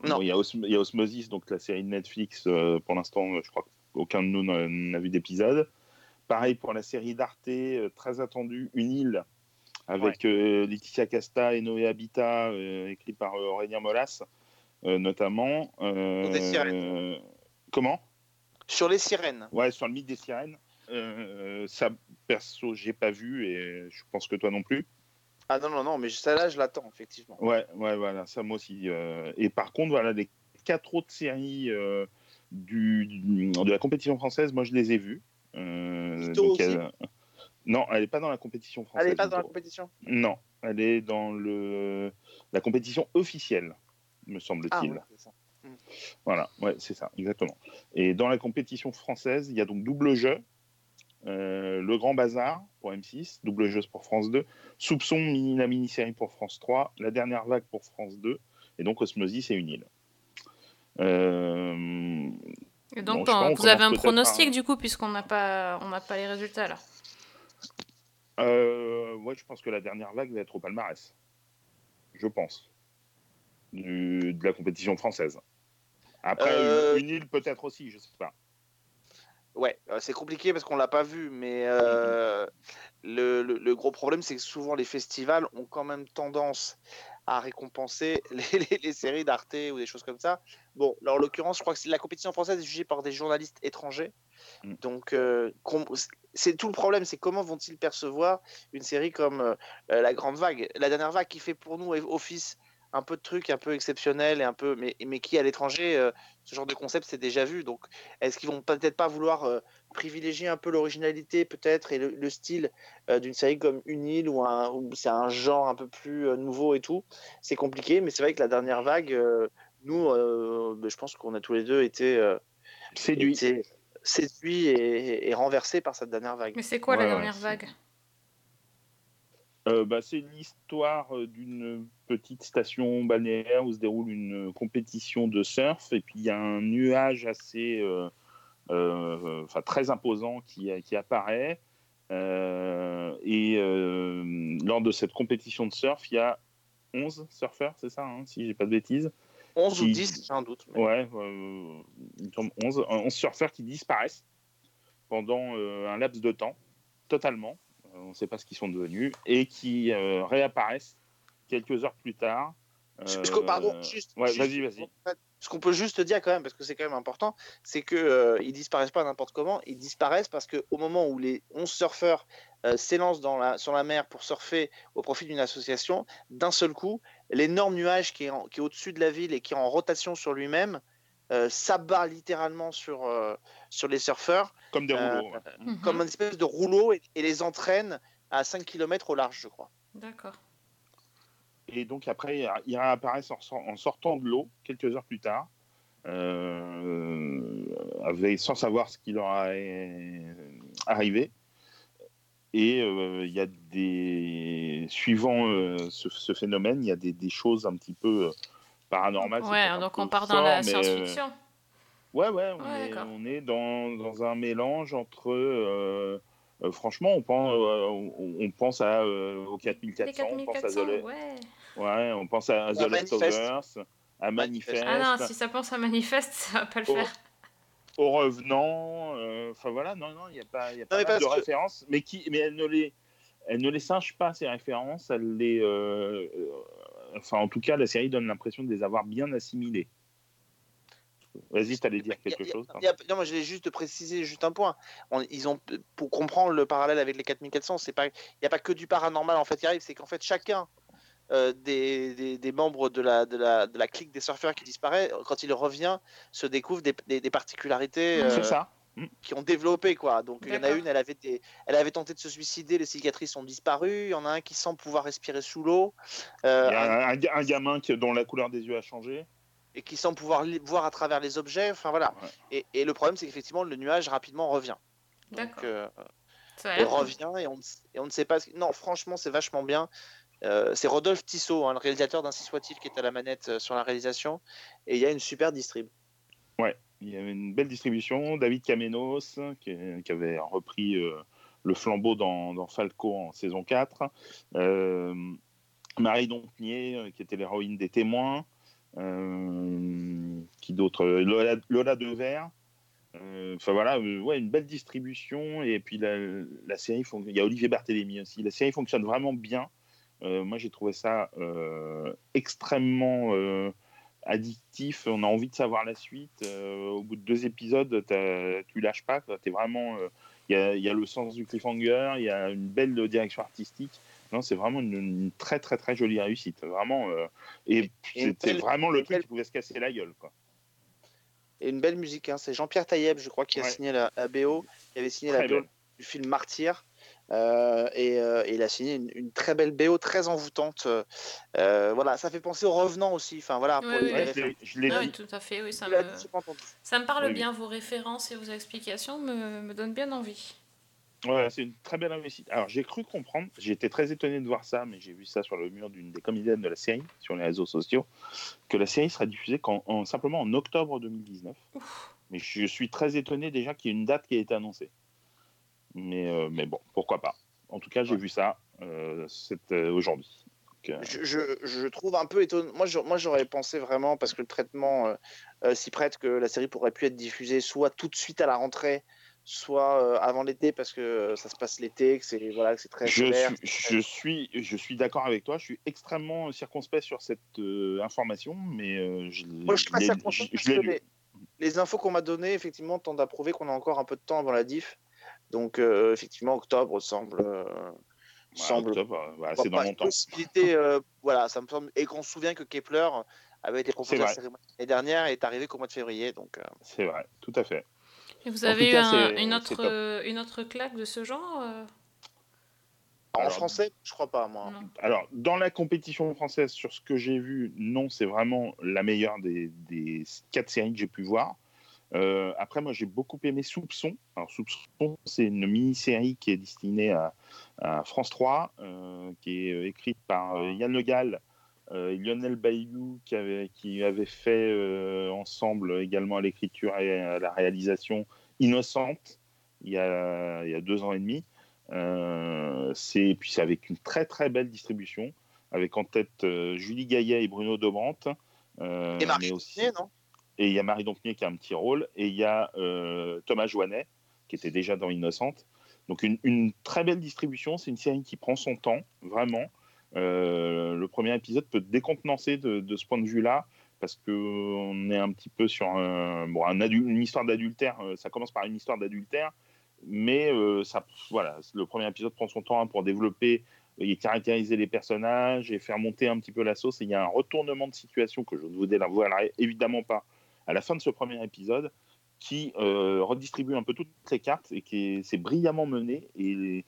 Bon, il, y a y Osmosis, donc la série de Netflix. euh, pour l'instant, je crois qu'aucun de nous n'a vu d'épisode. Pareil pour la série d'Arte, euh, très attendue, Une île, avec euh, Laetitia Casta et Noé Habitat, euh, écrit par euh, Aurélien Molas, euh, notamment. Euh, Sur des sirènes. euh, comment? Sur les sirènes. Ouais, sur le mythe des sirènes. Euh, ça, perso, j'ai pas vu et je pense que toi non plus. Ah non, non, non, mais celle-là, je l'attends, effectivement. Ouais, ouais, voilà, ça moi aussi. euh, et par contre, voilà, les quatre autres séries euh, du, du- de la compétition française, moi je les ai vues. Donc, aussi elle- Non, elle n'est pas dans la compétition française. Elle n'est pas dans la compétition? Non, elle est dans le la compétition officielle, me Ah, semble-t-il. ouais. Voilà, ouais, c'est ça, exactement. Et dans la compétition française, il y a donc double jeu, euh, Le Grand Bazar pour M6, double jeu pour France 2, Soupçon, mini, la mini-série pour France 3, La Dernière Vague pour France 2, et donc Osmosis et Une île. Euh, Et Bon, donc, pas, vous avez un pronostic par- du coup, puisqu'on n'a pas, on n'a pas les résultats là. euh, ouais, je pense que La Dernière Vague va être au palmarès. Je pense. Du- de la compétition française. Après, Euh, Une île peut-être aussi, je sais pas. Ouais, euh, c'est compliqué parce qu'on l'a pas vu, mais euh, le, le- le gros problème, c'est que souvent les festivals ont quand même tendance à récompenser les, les- les séries d'Arte ou des choses comme ça. Bon, là, en l'occurrence, je crois que la compétition française est jugée par des journalistes étrangers. Mm. Donc, euh, c'est tout le problème, c'est comment vont-ils percevoir une série comme euh, La Grande Vague? La dernière vague qui fait pour nous office un peu de trucs un peu exceptionnels et un peu, mais, mais qui à l'étranger, euh, ce genre de concept c'est déjà vu. Donc, est-ce qu'ils vont peut-être pas vouloir euh, privilégier un peu l'originalité peut-être et le, le style euh, d'une série comme Une île ou un, c'est un genre un peu plus euh, nouveau et tout? C'est compliqué, mais c'est vrai que la dernière vague, euh, nous, euh, ben, je pense qu'on a tous les deux été, euh, Séduit. été séduits et, et renversés par cette dernière vague. Mais c'est quoi la Ouais, dernière vague? Euh, bah, c'est l'histoire euh, d'une petite station balnéaire où se déroule une compétition de surf et puis il y a un nuage assez, euh, euh, enfin très imposant qui, qui apparaît Euh, et euh, lors de cette compétition de surf, il y a 11 surfeurs, c'est ça, hein, si j'ai pas de bêtises. 11 ou Qui- 10, j'ai un doute. mais- Ouais, euh, il me semble 11, 11 surfeurs qui disparaissent pendant euh, un laps de temps, totalement. Euh, on ne sait pas ce qu'ils sont devenus, et qui euh, réapparaissent quelques heures plus tard. Parce que, pardon, Euh, juste. Ouais, juste- vas-y, vas-y. Ce qu'on peut juste dire quand même, parce que c'est quand même important, c'est que euh, ils disparaissent pas n'importe comment. Ils disparaissent parce que au moment où les 11 surfeurs euh, s'élancent dans la, sur la mer pour surfer au profit d'une association, d'un seul coup, l'énorme nuage qui est, en- qui est au-dessus de la ville et qui est en rotation sur lui-même euh, s'abat littéralement sur, euh, sur les surfeurs Comme des Euh, rouleaux. ouais. Mhm. comme une espèce de rouleau et, et les entraîne à 5 km au large, je crois. D'accord. Et donc après, ils réapparaissent en, sor- en sortant de l'eau quelques heures plus tard, euh, avec, sans savoir ce qui leur est arrivé. Et euh, il y a des. Suivant euh, ce, ce phénomène, il y a des, des choses un petit peu euh, paranormales. Ouais, donc on part dans la science-fiction. Ouais, ouais, on Ouais, est, d'accord. on est dans, dans un mélange entre. euh, euh, franchement, on pense, euh, on, on pense à, euh, aux Les 4400, on pense à 4400, The, ouais. ouais, on pense à, The À Last of Manifest. Us, à Manifest, Ah non, si ça pense à Manifeste, ça va pas le Oh. faire. au Revenant. euh, Enfin voilà, non, non, il y a pas, il y a pas de que- références, mais, qui, mais elle ne les. Elle ne les singe pas ces références, elle les, euh, euh, enfin en tout cas la série donne l'impression de les avoir bien assimilées. Vas-y, t'allais dire quelque a- chose. a- non, moi je voulais juste préciser juste un point. On- ils ont pour comprendre le parallèle avec les 4400, c'est pas il n'y a pas que du paranormal en fait qui arrive, c'est qu'en fait chacun euh, des, des- des membres de la, de, la, de la clique des surfeurs qui disparaît, quand il revient, se découvre des, des- des particularités euh, C'est ça. qui ont développé quoi. Donc il y en a une, elle avait, des- elle avait tenté de se suicider, les cicatrices ont disparu. Il y en a un qui semble pouvoir respirer sous l'eau. Euh, Il y un- a un, un ga- un gamin qui, dont la couleur des yeux a changé. Et qui semble pouvoir voir à travers les objets. Enfin voilà. Ouais. Et, et le problème, c'est qu'effectivement, le nuage rapidement revient. Donc, D'accord. euh, Ça a et l'air cool. revient et on, et on ne sait pas. ce- Non, franchement, c'est vachement bien. Euh, c'est Rodolphe Tissot, hein, le réalisateur d'Ainsi soit-il, qui est à la manette euh, sur la réalisation. Et il y a une super distrib. Il y avait une belle distribution. David Kamenos, qui, qui avait repris euh, le flambeau dans, dans Falco en saison 4. Euh, Marie Dompnier, qui était l'héroïne des témoins. Euh, qui d'autre? Lola, Lola Devers. Euh, Enfin voilà, euh, ouais, une belle distribution. Et puis la, série, fon- il y a Olivier Barthélémy aussi. La série fonctionne vraiment bien. Moi, j'ai trouvé ça extrêmement addictif. On a envie de savoir la suite. Au bout de deux épisodes, tu lâches pas. il y a le sens du cliffhanger. Il y a une belle direction artistique. Non, c'est vraiment une, une très très très jolie réussite. Vraiment. euh, et c'était vraiment le truc belle- qui pouvait se casser la gueule. Quoi. Et une belle musique. hein. C'est Jean-Pierre Taïeb, je crois, qui a signé la, la BO, qui avait signé Très la BO du film Martyr. Euh, et, euh, et il a signé une, une très belle BO, très envoûtante. Euh, voilà, ça fait penser aux revenants aussi. Enfin voilà, pour Oui, les- oui. Ouais, les je l'ai- Ah vu. oui, tout à fait, oui, ça me, ça me parle Oui, oui. bien, vos références et vos explications me, me donnent bien envie. Ouais, c'est une très belle réussite. Alors, j'ai cru comprendre, été très étonné de voir ça, mais j'ai vu ça sur le mur d'une des comédiennes de la série, sur les réseaux sociaux, que la série sera diffusée en- simplement en octobre 2019. Mais je suis très étonné déjà qu'il y ait une date qui a été annoncée. Mais, euh, mais bon, pourquoi pas. En tout cas, j'ai Ouais. vu ça euh, c'est, euh, aujourd'hui. Euh, Je, je- je trouve un peu étonnant. Moi, je- moi, j'aurais pensé vraiment, parce que le traitement euh, euh, s'y prête, que la série pourrait pu être diffusée soit tout de suite à la rentrée, soit euh, avant l'été, parce que euh, ça se passe l'été, que c'est voilà, que c'est très je, suis, je, suis, je suis d'accord avec toi, je suis extrêmement circonspect sur cette euh, information, mais euh, je, Moi, je suis pas circonspect parce je que les, les infos qu'on m'a données, effectivement, tendent à prouver qu'on a encore un peu de temps avant la diff. Donc, euh, effectivement, octobre semble, semble octobre, voilà, Bon, c'est dans possibilité, euh, voilà, ça me semble. Et qu'on se souvient que Kepler avait été proposé la l'année dernière et est arrivé qu'au mois de février. Donc, C'est vrai, tout à fait. Et vous avez cas, un- une, autre, euh, une autre claque de ce genre euh en Alors, français, je crois pas, moi. Non. Alors, dans la compétition française, sur ce que j'ai vu, non, c'est vraiment la meilleure des, des quatre séries que j'ai pu voir. Euh, après, moi, j'ai beaucoup aimé Soupçon. Alors, Soupçon, c'est une mini-série qui est destinée à, à France 3, euh, qui est écrite par euh, Yann Le Gall euh, Lionel Bayou, qui avait, qui avait fait euh, ensemble également à l'écriture et à la réalisation Innocente, il y a, il y a deux ans et demi. Euh, c'est puis c'est avec une très très belle distribution, avec en tête euh, Julie Gaillet et Bruno Dobrante. euh, Et Marie mais aussi- Dompnier, non? Et il y a Marie Dompnier qui a un petit rôle, et il y a euh, Thomas Joannet, qui était déjà dans Innocente. Donc une, une très belle distribution, c'est une série qui prend son temps, vraiment. Euh, le premier épisode peut décontenancer de, ce point de vue-là, parce qu'on est un petit peu sur un, bon, une histoire d'adultère, euh, ça commence par une histoire d'adultère, mais euh, ça, voilà, le premier épisode prend son temps pour développer et caractériser les personnages et faire monter un petit peu la sauce. Et il y a un retournement de situation que je ne vous dévoilerai évidemment pas à la fin de ce premier épisode qui euh, redistribue un peu toutes les cartes et qui est, c'est brillamment mené et,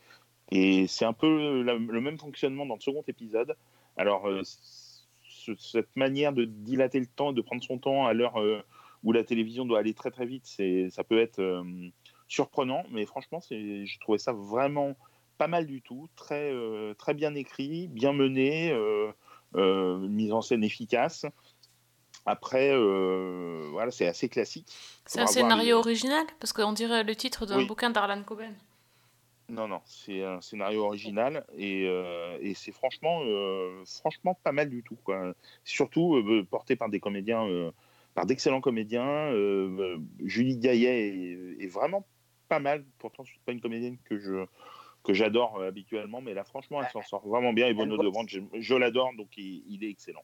et c'est un peu la- le même fonctionnement dans le second épisode. Alors euh, ce- cette manière de dilater le temps, de prendre son temps à l'heure euh, où la télévision doit aller très très vite, ça peut être euh, surprenant, mais franchement, j'ai trouvé ça vraiment pas mal du tout, très, très bien écrit, bien mené, mise en scène efficace. Après, euh, voilà, c'est assez classique. C'est un scénario les- original Parce qu'on dirait le titre d'un Oui. bouquin d'Arlan Coben. Non, non, c'est un scénario original et, euh, et c'est franchement, euh, franchement pas mal du tout. Quoi. Surtout euh, porté par des comédiens, par d'excellents comédiens. Julie Gaillet est, est vraiment pas mal. Pourtant, je suis pas une comédienne que je que j'adore habituellement, mais là, franchement, elle s'en sort vraiment bien. Et Bono de Brandt, je, je l'adore, donc il, il est excellent.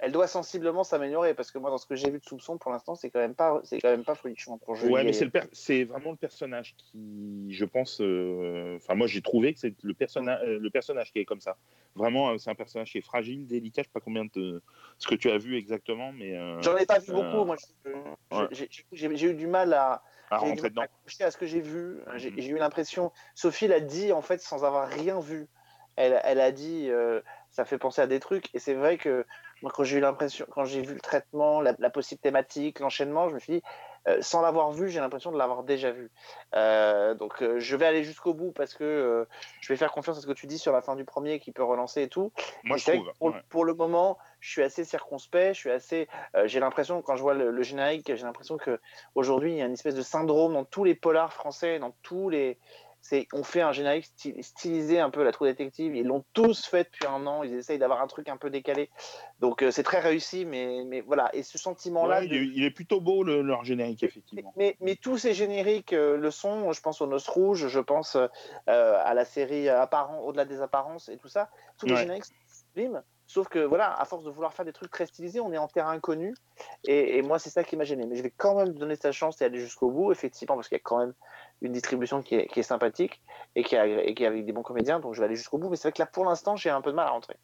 Elle doit sensiblement s'améliorer parce que moi, dans ce que j'ai vu de Soupçon, pour l'instant, c'est quand même pas, c'est quand même pas folichon pour Julie Ouais, mais c'est le per- c'est vraiment le personnage qui, je pense, euh, enfin moi j'ai trouvé que c'est le personnage, le personnage qui est comme ça. Vraiment, euh, c'est un personnage qui est fragile, délicat. Je sais pas combien de ce que tu as vu exactement, mais euh, J'en ai pas vu Euh, beaucoup. Moi, je- je- ouais. j'ai- j'ai j'ai eu du mal à, à j'ai eu du rentrer mal dedans. à ce que j'ai vu. J'ai Mhm. j'ai eu l'impression. Sophie l'a dit en fait sans avoir rien vu. Elle, elle a dit, euh, ça fait penser à des trucs. Et c'est vrai que moi, quand j'ai eu l'impression, quand j'ai vu le traitement, la, la possible thématique, l'enchaînement, je me suis dit, euh, sans l'avoir vu, j'ai l'impression de l'avoir déjà vu. Euh, donc, euh, je vais aller jusqu'au bout parce que je vais faire confiance à ce que tu dis sur la fin du premier qui peut relancer et tout. Moi Mais je trouve. Pour, ouais. pour le moment, je suis assez circonspect. Je suis assez. j'ai l'impression quand je vois le, le générique, j'ai l'impression que aujourd'hui il y a une espèce de syndrome dans tous les polars français, dans tous les. C'est, on fait un générique sty- stylisé un peu la True Détective. Ils l'ont tous fait depuis un an. Ils essayent d'avoir un truc un peu décalé. Donc euh, c'est très réussi, mais, mais voilà. Et ce sentiment-là. Ouais, de- il, est, il est plutôt beau le- leur générique effectivement. mais, mais tous ces génériques euh, le sont. Je pense aux Noces Rouges, je pense euh, à la série apparent, au-delà des apparences et tout ça. Tous les Ouais. génériques sont sublimes. Sauf que voilà, à force de vouloir faire des trucs très stylisés, on est en terrain inconnu. Et, moi, c'est ça qui m'a gêné. Mais je vais quand même donner sa chance et aller jusqu'au bout, effectivement, parce qu'il y a quand même une distribution qui est, sympathique et qui, est, et qui avec des bons comédiens. Donc je vais aller jusqu'au bout. Mais c'est vrai que là, pour l'instant, j'ai un peu de mal à rentrer.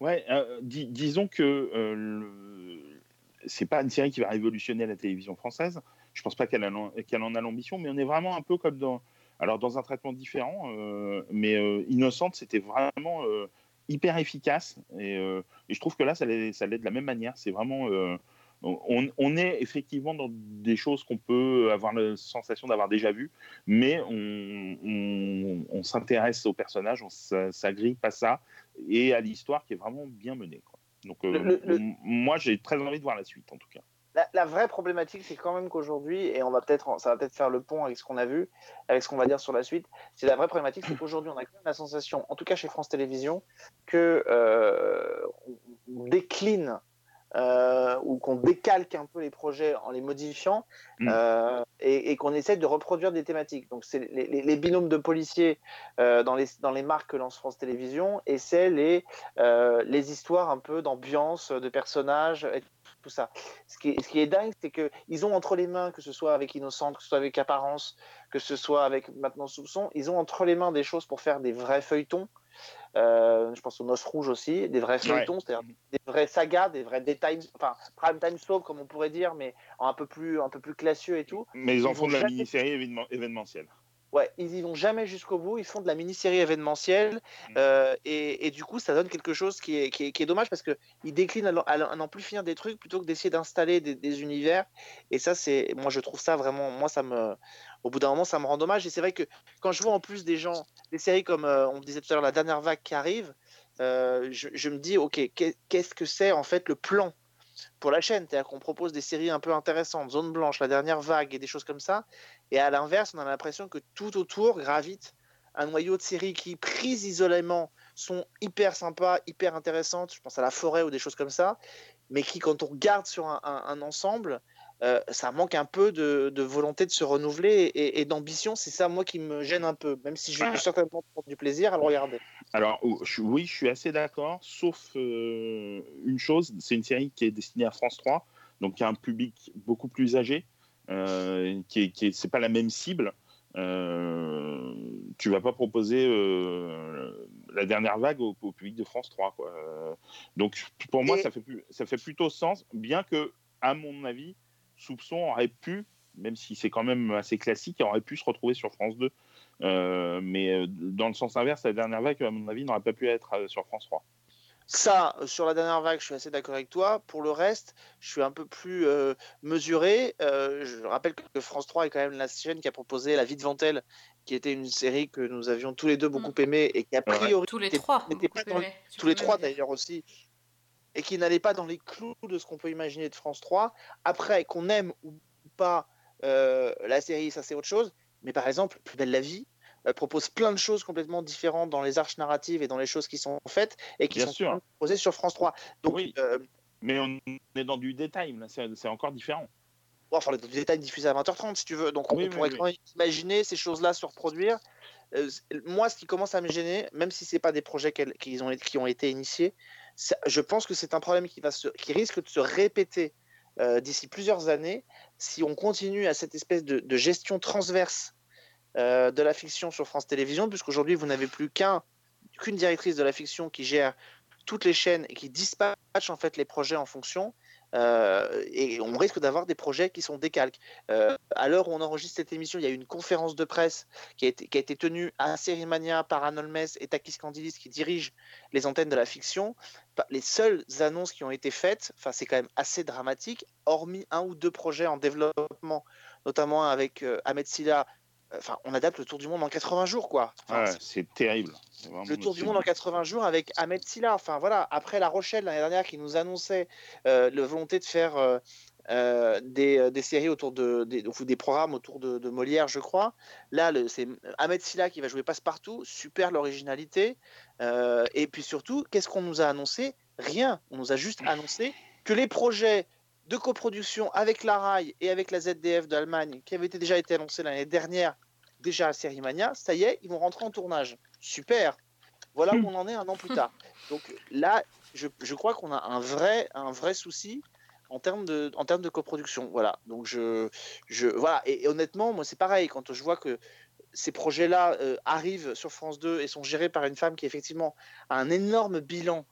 Ouais, euh, dis- disons que euh, le... c'est pas une série qui va révolutionner la télévision française. Je pense pas qu'elle en, a l'ambition, mais on est vraiment un peu comme dans, alors dans un traitement différent. euh, mais euh, Innocente, c'était vraiment hyper efficace, et, euh, et je trouve que là, ça l'est, ça l'est de la même manière. C'est vraiment, euh, on, on est effectivement dans des choses qu'on peut avoir la sensation d'avoir déjà vues, mais on, on- on s'intéresse au personnage, on s- s'agrippe à ça et à l'histoire qui est vraiment bien menée. quoi. Donc, euh, Le- le- moi, j'ai très envie de voir la suite, en tout cas. La, la vraie problématique, c'est quand même qu'aujourd'hui, et on va peut-être, ça va peut-être faire le pont avec ce qu'on a vu, avec ce qu'on va dire sur la suite. C'est la vraie problématique, c'est qu'aujourd'hui, on a quand même la sensation, en tout cas chez France Télévisions, que euh, on, décline euh, ou qu'on décalque un peu les projets en les modifiant Mm. euh, et, et qu'on essaie de reproduire des thématiques. Donc, c'est les, les- les binômes de policiers euh, dans, les, dans les marques que lance France Télévisions et c'est les, les histoires un peu d'ambiance, de personnages, tout ça. Ce qui est, ce qui est dingue, c'est qu'ils ont entre les mains, que ce soit avec Innocente, que ce soit avec Apparence, que ce soit avec maintenant Soupçon, ils ont entre les mains des choses pour faire des vrais feuilletons Euh, je pense aux Noces Rouges aussi, des vrais feuilletons, c'est-à-dire des vrais sagas, des vrais daytime, enfin prime time soap comme on pourrait dire, mais un peu plus, un peu plus classieux et tout. Mais ils en Ils font de la jamais- mini-série événement- événementielle. Ouais, ils y vont jamais jusqu'au bout. Ils font de la mini-série événementielle Mm. euh, et, et du coup, ça donne quelque chose qui est, qui est, qui est dommage parce que ils déclinent à, n'en plus finir des trucs plutôt que d'essayer d'installer des, des univers. Et ça, c'est, moi, je trouve ça vraiment, moi, ça me, au bout d'un moment, ça me rend dommage. Et c'est vrai que quand je vois en plus des gens, des séries comme euh, on disait tout à l'heure, la dernière vague qui arrive, euh, je, je me dis, ok, qu'est- qu'est-ce que c'est en fait le plan pour la chaîne C'est-à-dire qu'on propose des séries un peu intéressantes, Zone Blanche, la dernière vague et des choses comme ça. Et à l'inverse, on a l'impression que tout autour gravite un noyau de séries qui, prises isolément, sont hyper sympas, hyper intéressantes. Je pense à La Forêt ou des choses comme ça. Mais qui, quand on regarde sur un, un- un ensemble, euh, ça manque un peu de, de volonté de se renouveler et, et d'ambition. C'est ça, moi, qui me gêne un peu. Même si je vais certainement prendre du plaisir à le regarder. Alors, oui, je suis assez d'accord, sauf euh, une chose, c'est une série qui est destinée à France 3, donc y a un public beaucoup plus âgé, euh, qui est, qui est- c'est pas la même cible. Euh, tu vas pas proposer euh, la dernière vague au, au public de France 3. Quoi. Donc, pour moi, Et- ça fait, plus- ça fait plutôt sens, bien que, à mon avis, Soupçon aurait pu, même si c'est quand même assez classique, aurait pu se retrouver sur France 2. Euh, mais euh, dans le sens inverse, la dernière vague, à mon avis, n'aurait pas pu être euh, sur France 3. Ça, sur la dernière vague, je suis assez d'accord avec toi. Pour le reste, je suis un peu plus euh, mesuré. Euh, je rappelle que France 3 est quand même la chaîne qui a proposé La vie de Ventel, qui était une série que nous avions tous les deux beaucoup aimée et qui a Ouais. priori Tous les trois. dans- tous les trois d'ailleurs aussi, et qui n'allait pas dans les clous de ce qu'on peut imaginer de France 3. Après, qu'on aime ou pas euh, la série, ça c'est autre chose. Mais par exemple, Plus belle la vie euh, propose plein de choses complètement différentes dans les arches narratives et dans les choses qui sont faites et qui Bien sont sûr. proposées sur France 3. Donc, Oui. euh, Mais on est dans du détail, c'est encore différent. enfin, les détails diffusés à 20h30 si tu veux. Donc, on, Oui, on oui, pourrait oui. quand même imaginer ces choses-là se reproduire. Euh, moi, ce qui commence à me gêner, même si c'est pas des projets qu'elles- qui ont, qui ont été initiés, je pense que c'est un problème qui, va qui risque de se répéter euh, d'ici plusieurs années si on continue à cette espèce de, de gestion transverse euh, de la fiction sur France Télévisions, puisqu'aujourd'hui, vous n'avez plus qu'un qu'une directrice de la fiction qui gère toutes les chaînes et qui dispatche en fait les projets en fonction. Euh, et on risque d'avoir des projets qui sont décalques. Euh, à l'heure où on enregistre cette émission, il y a eu une conférence de presse qui a été, tenue à Sérimania par Anne Holmes et Takis Candilis qui dirigent les antennes de la fiction. Les seules annonces qui ont été faites, c'est quand même assez dramatique, hormis un ou deux projets en développement, notamment avec euh, Ahmed Silla. Enfin, on adapte le Tour du Monde en 80 jours, quoi. Enfin, c'est terrible. Le Tour du monde en 80 jours avec Ahmed Silla. Enfin voilà, après La Rochelle l'année dernière qui nous annonçait euh, la volonté de faire euh, euh, des, des séries autour de des, ou des programmes autour de, de Molière, je crois. Là, c'est Ahmed Silla qui va jouer passe-partout. Super l'originalité. Euh, et puis surtout, qu'est-ce qu'on nous a annoncé? Rien. On nous a juste annoncé que les projets de coproduction avec la RAI et avec la ZDF d'Allemagne, qui avaient déjà été annoncés l'année dernière, déjà à Sérimania, ça y est, ils vont rentrer en tournage. Super. Voilà où on en est un an plus tard. Donc là, je, je crois qu'on a un vrai, un vrai souci en termes de, en termes de coproduction. Voilà. Donc je, je, voilà. Et, et honnêtement, moi c'est pareil quand je vois que ces projets-là euh, arrivent sur France 2 et sont gérés par une femme qui effectivement a un énorme bilan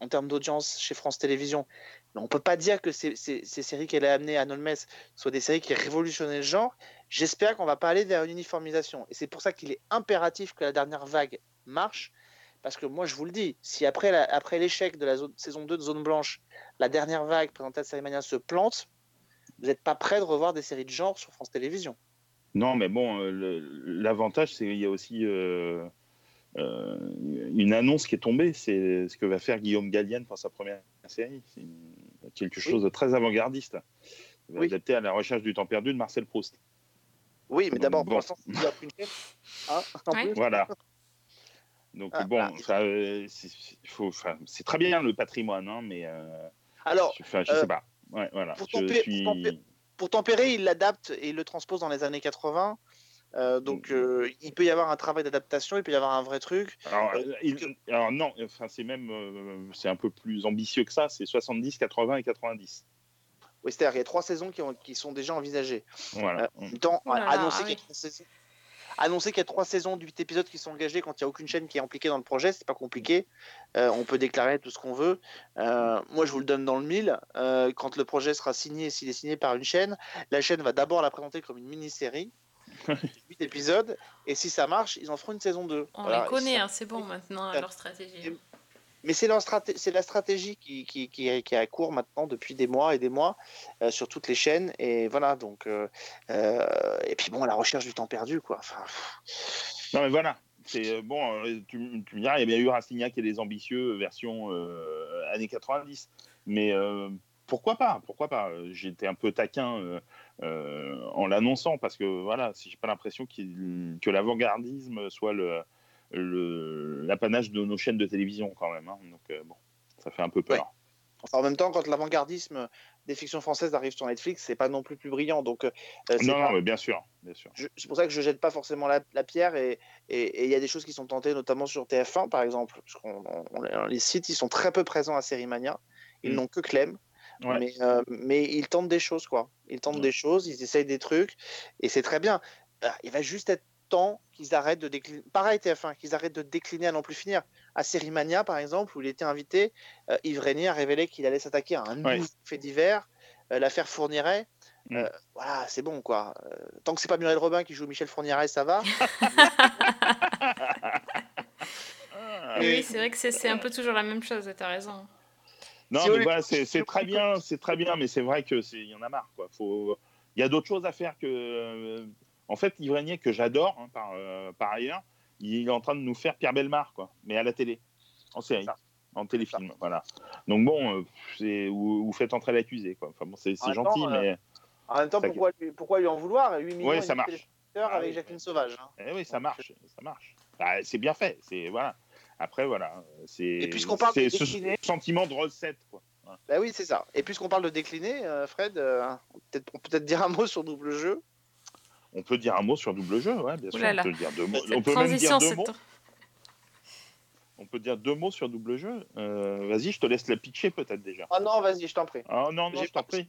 en termes d'audience chez France Télévisions. Mais on peut pas dire que ces, ces- ces séries qu'elle a amenées à Nolmes soient des séries qui révolutionnaient le genre. J'espère qu'on va pas aller vers une uniformisation. Et c'est pour ça qu'il est impératif que la dernière vague marche. Parce que moi, je vous le dis, si après, la- après l'échec de la zone- saison 2 de Zone Blanche, la dernière vague présentée à Sérimania se plante, vous n'êtes pas prêt de revoir des séries de genre sur France Télévisions. Non, mais bon, euh, le- l'avantage, c'est qu'il y a aussi euh, euh, une annonce qui est tombée. C'est ce que va faire Guillaume Gallienne pour sa première série. C'est une- quelque chose de très avant-gardiste. Il va Oui. adapter à la recherche du temps perdu de Marcel Proust. Oui, mais d'abord, Bon. pour l'instant, il n'y a qu'une chaîne. Hein, Ouais. Voilà. Donc Ah, bon, ah. euh, c'est très bien le patrimoine, hein, mais euh, Alors, je, je euh, sais pas. Ouais, voilà. pour Je tempé- pour suis- tempé- pour tempérer, il l'adapte et il le transpose dans les années 80. Euh, donc, Mm. euh, il peut y avoir un travail d'adaptation, il peut y avoir un vrai truc. Alors, Euh, euh, il- alors non, enfin, c'est même, euh, c'est un peu plus ambitieux que ça. C'est 70, 80 et 90. Oui, c'est-à-dire, il y a trois saisons qui, ont- qui sont déjà envisagées. Voilà. Temps, là, annoncer qu'il y a oui. trois saisons- annoncer qu'il y a trois saisons de 8 épisodes qui sont engagés quand il n'y a aucune chaîne qui est impliquée dans le projet, c'est pas compliqué. Euh, on peut déclarer tout ce qu'on veut. Euh, moi, je vous le donne dans le mille. Euh, quand le projet sera signé, s'il est signé par une chaîne, la chaîne va d'abord la présenter comme une mini-série. 8 épisodes, et si ça marche, ils en feront une saison 2. On Voilà, les connaît, hein, c'est bon maintenant, leur stratégie. Mais c'est la stratégie qui, est- à court maintenant depuis des mois et des mois euh, sur toutes les chaînes. Et voilà, donc. euh, euh, et puis bon, la recherche du temps perdu, quoi. Non, mais voilà. C'est bon, tu, me diras, il y a bien eu Rastignac et les ambitieux version années 90. Mais pourquoi pas? Pourquoi pas? J'étais un peu taquin en l'annonçant parce que voilà, j'ai pas l'impression que l'avant-gardisme soit le- l'apanage de nos chaînes de télévision quand même. hein. Donc euh, bon, ça fait un peu peur. enfin, en même temps, quand l'avant-gardisme des fictions françaises arrive sur Netflix, c'est pas non plus plus brillant. Donc, euh, Non, pas- non, mais bien sûr, bien sûr. c'est pour ça que je jette pas forcément la, la pierre et il y a des choses qui sont tentées notamment sur TF1 par exemple parce qu'on on- on- les sites ils sont très peu présents à Sérimania ils Mm. n'ont que Clem Ouais. mais, euh, mais ils tentent des choses quoi ils tentent Ouais. des choses ils essayent des trucs et c'est très bien Ah, il va juste être temps qu'ils arrêtent de décliner pareil TF1 qu'ils arrêtent de décliner à n'en plus finir à Sérimania par exemple où il était invité euh, Yves Régnier a révélé qu'il allait s'attaquer à un Ouais. nouveau fait divers euh, l'affaire Fourniret Mm. Euh, voilà, c'est bon quoi. Euh, tant que c'est pas Muriel Robin qui joue Michel Fourniret, ça va. Oui, c'est vrai que c'est un peu toujours la même chose, t'as raison. Non, Si mais voilà, c'est très bien, c'est très bien, mais c'est vrai que c'est, il y en a marre, quoi. Faut, il y a d'autres choses à faire que, euh, en fait, Yves Régnier, que j'adore hein, par, euh, par ailleurs, il est en train de nous faire Pierre Belmar, quoi, mais à la télé, en série, en téléfilm, voilà. Donc bon, euh, vous, vous faites entrer l'accusé, quoi. Enfin bon, c'est En gentil, temps, euh, mais En même temps, Ça- pourquoi lui, pourquoi lui en vouloir 8 millions Ouais, ça marche. Ah avec oui. Jacqueline Sauvage. hein. eh oui, ça marche, ça marche. Bah, c'est bien fait, c'est voilà. Après voilà, c'est. Et puisqu'on parle c'est de ce décliner- sentiment de recette, quoi. Bah oui, c'est ça. Et puisqu'on parle de décliner, euh, Fred, euh, peut peut-être dire un mot sur double jeu. On peut dire un mot sur double jeu, ouais, bien sûr. Là. On peut dire deux mots. On peut même dire deux mots. On peut dire deux mots sur double jeu. Euh, Vas-y, je te laisse la pitcher peut-être déjà. Ah non, vas-y, je t'en prie. Ah non, non, je t'en prie.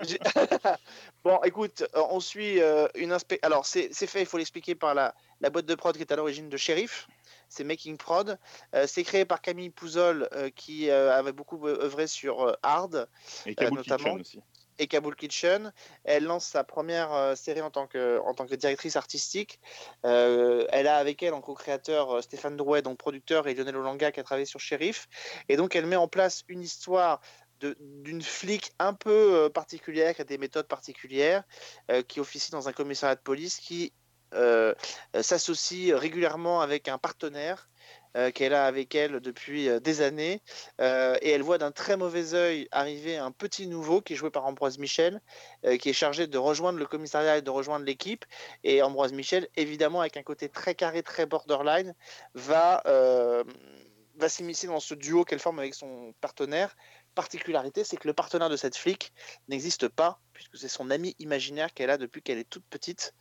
J'ai- bon, écoute, euh, on suit euh, une inspe... Alors, c'est fait, il faut l'expliquer par la, la boîte de prod qui est à l'origine de Sheriff. C'est Making Prod. Euh, c'est créé par Camille Pouzol, euh, qui euh, avait beaucoup œuvré sur euh, Hard Et notamment. Kitchen aussi. Et Kabul Kitchen. Elle lance sa première euh, série en tant que, en tant que directrice artistique. Euh, elle a avec elle en co-créateur euh, Stéphane Drouet, donc producteur, et Lionel Olanga qui a travaillé sur Sheriff. Et donc elle met en place une histoire d'une flic un peu particulière, qui a des méthodes particulières, qui officie dans un commissariat de police, qui s'associe régulièrement avec un partenaire euh, qu'elle a avec elle depuis euh, des années. Euh, et elle voit d'un très mauvais œil arriver un petit nouveau qui est joué par Ambroise Michel, qui est chargé de rejoindre le commissariat et de rejoindre l'équipe. Et Ambroise Michel, évidemment, avec un côté très carré, très borderline, va, va s'immiscer dans ce duo qu'elle forme avec son partenaire. Particularité, c'est que le partenaire de cette flic n'existe pas, puisque c'est son ami imaginaire qu'elle a depuis qu'elle est toute petite,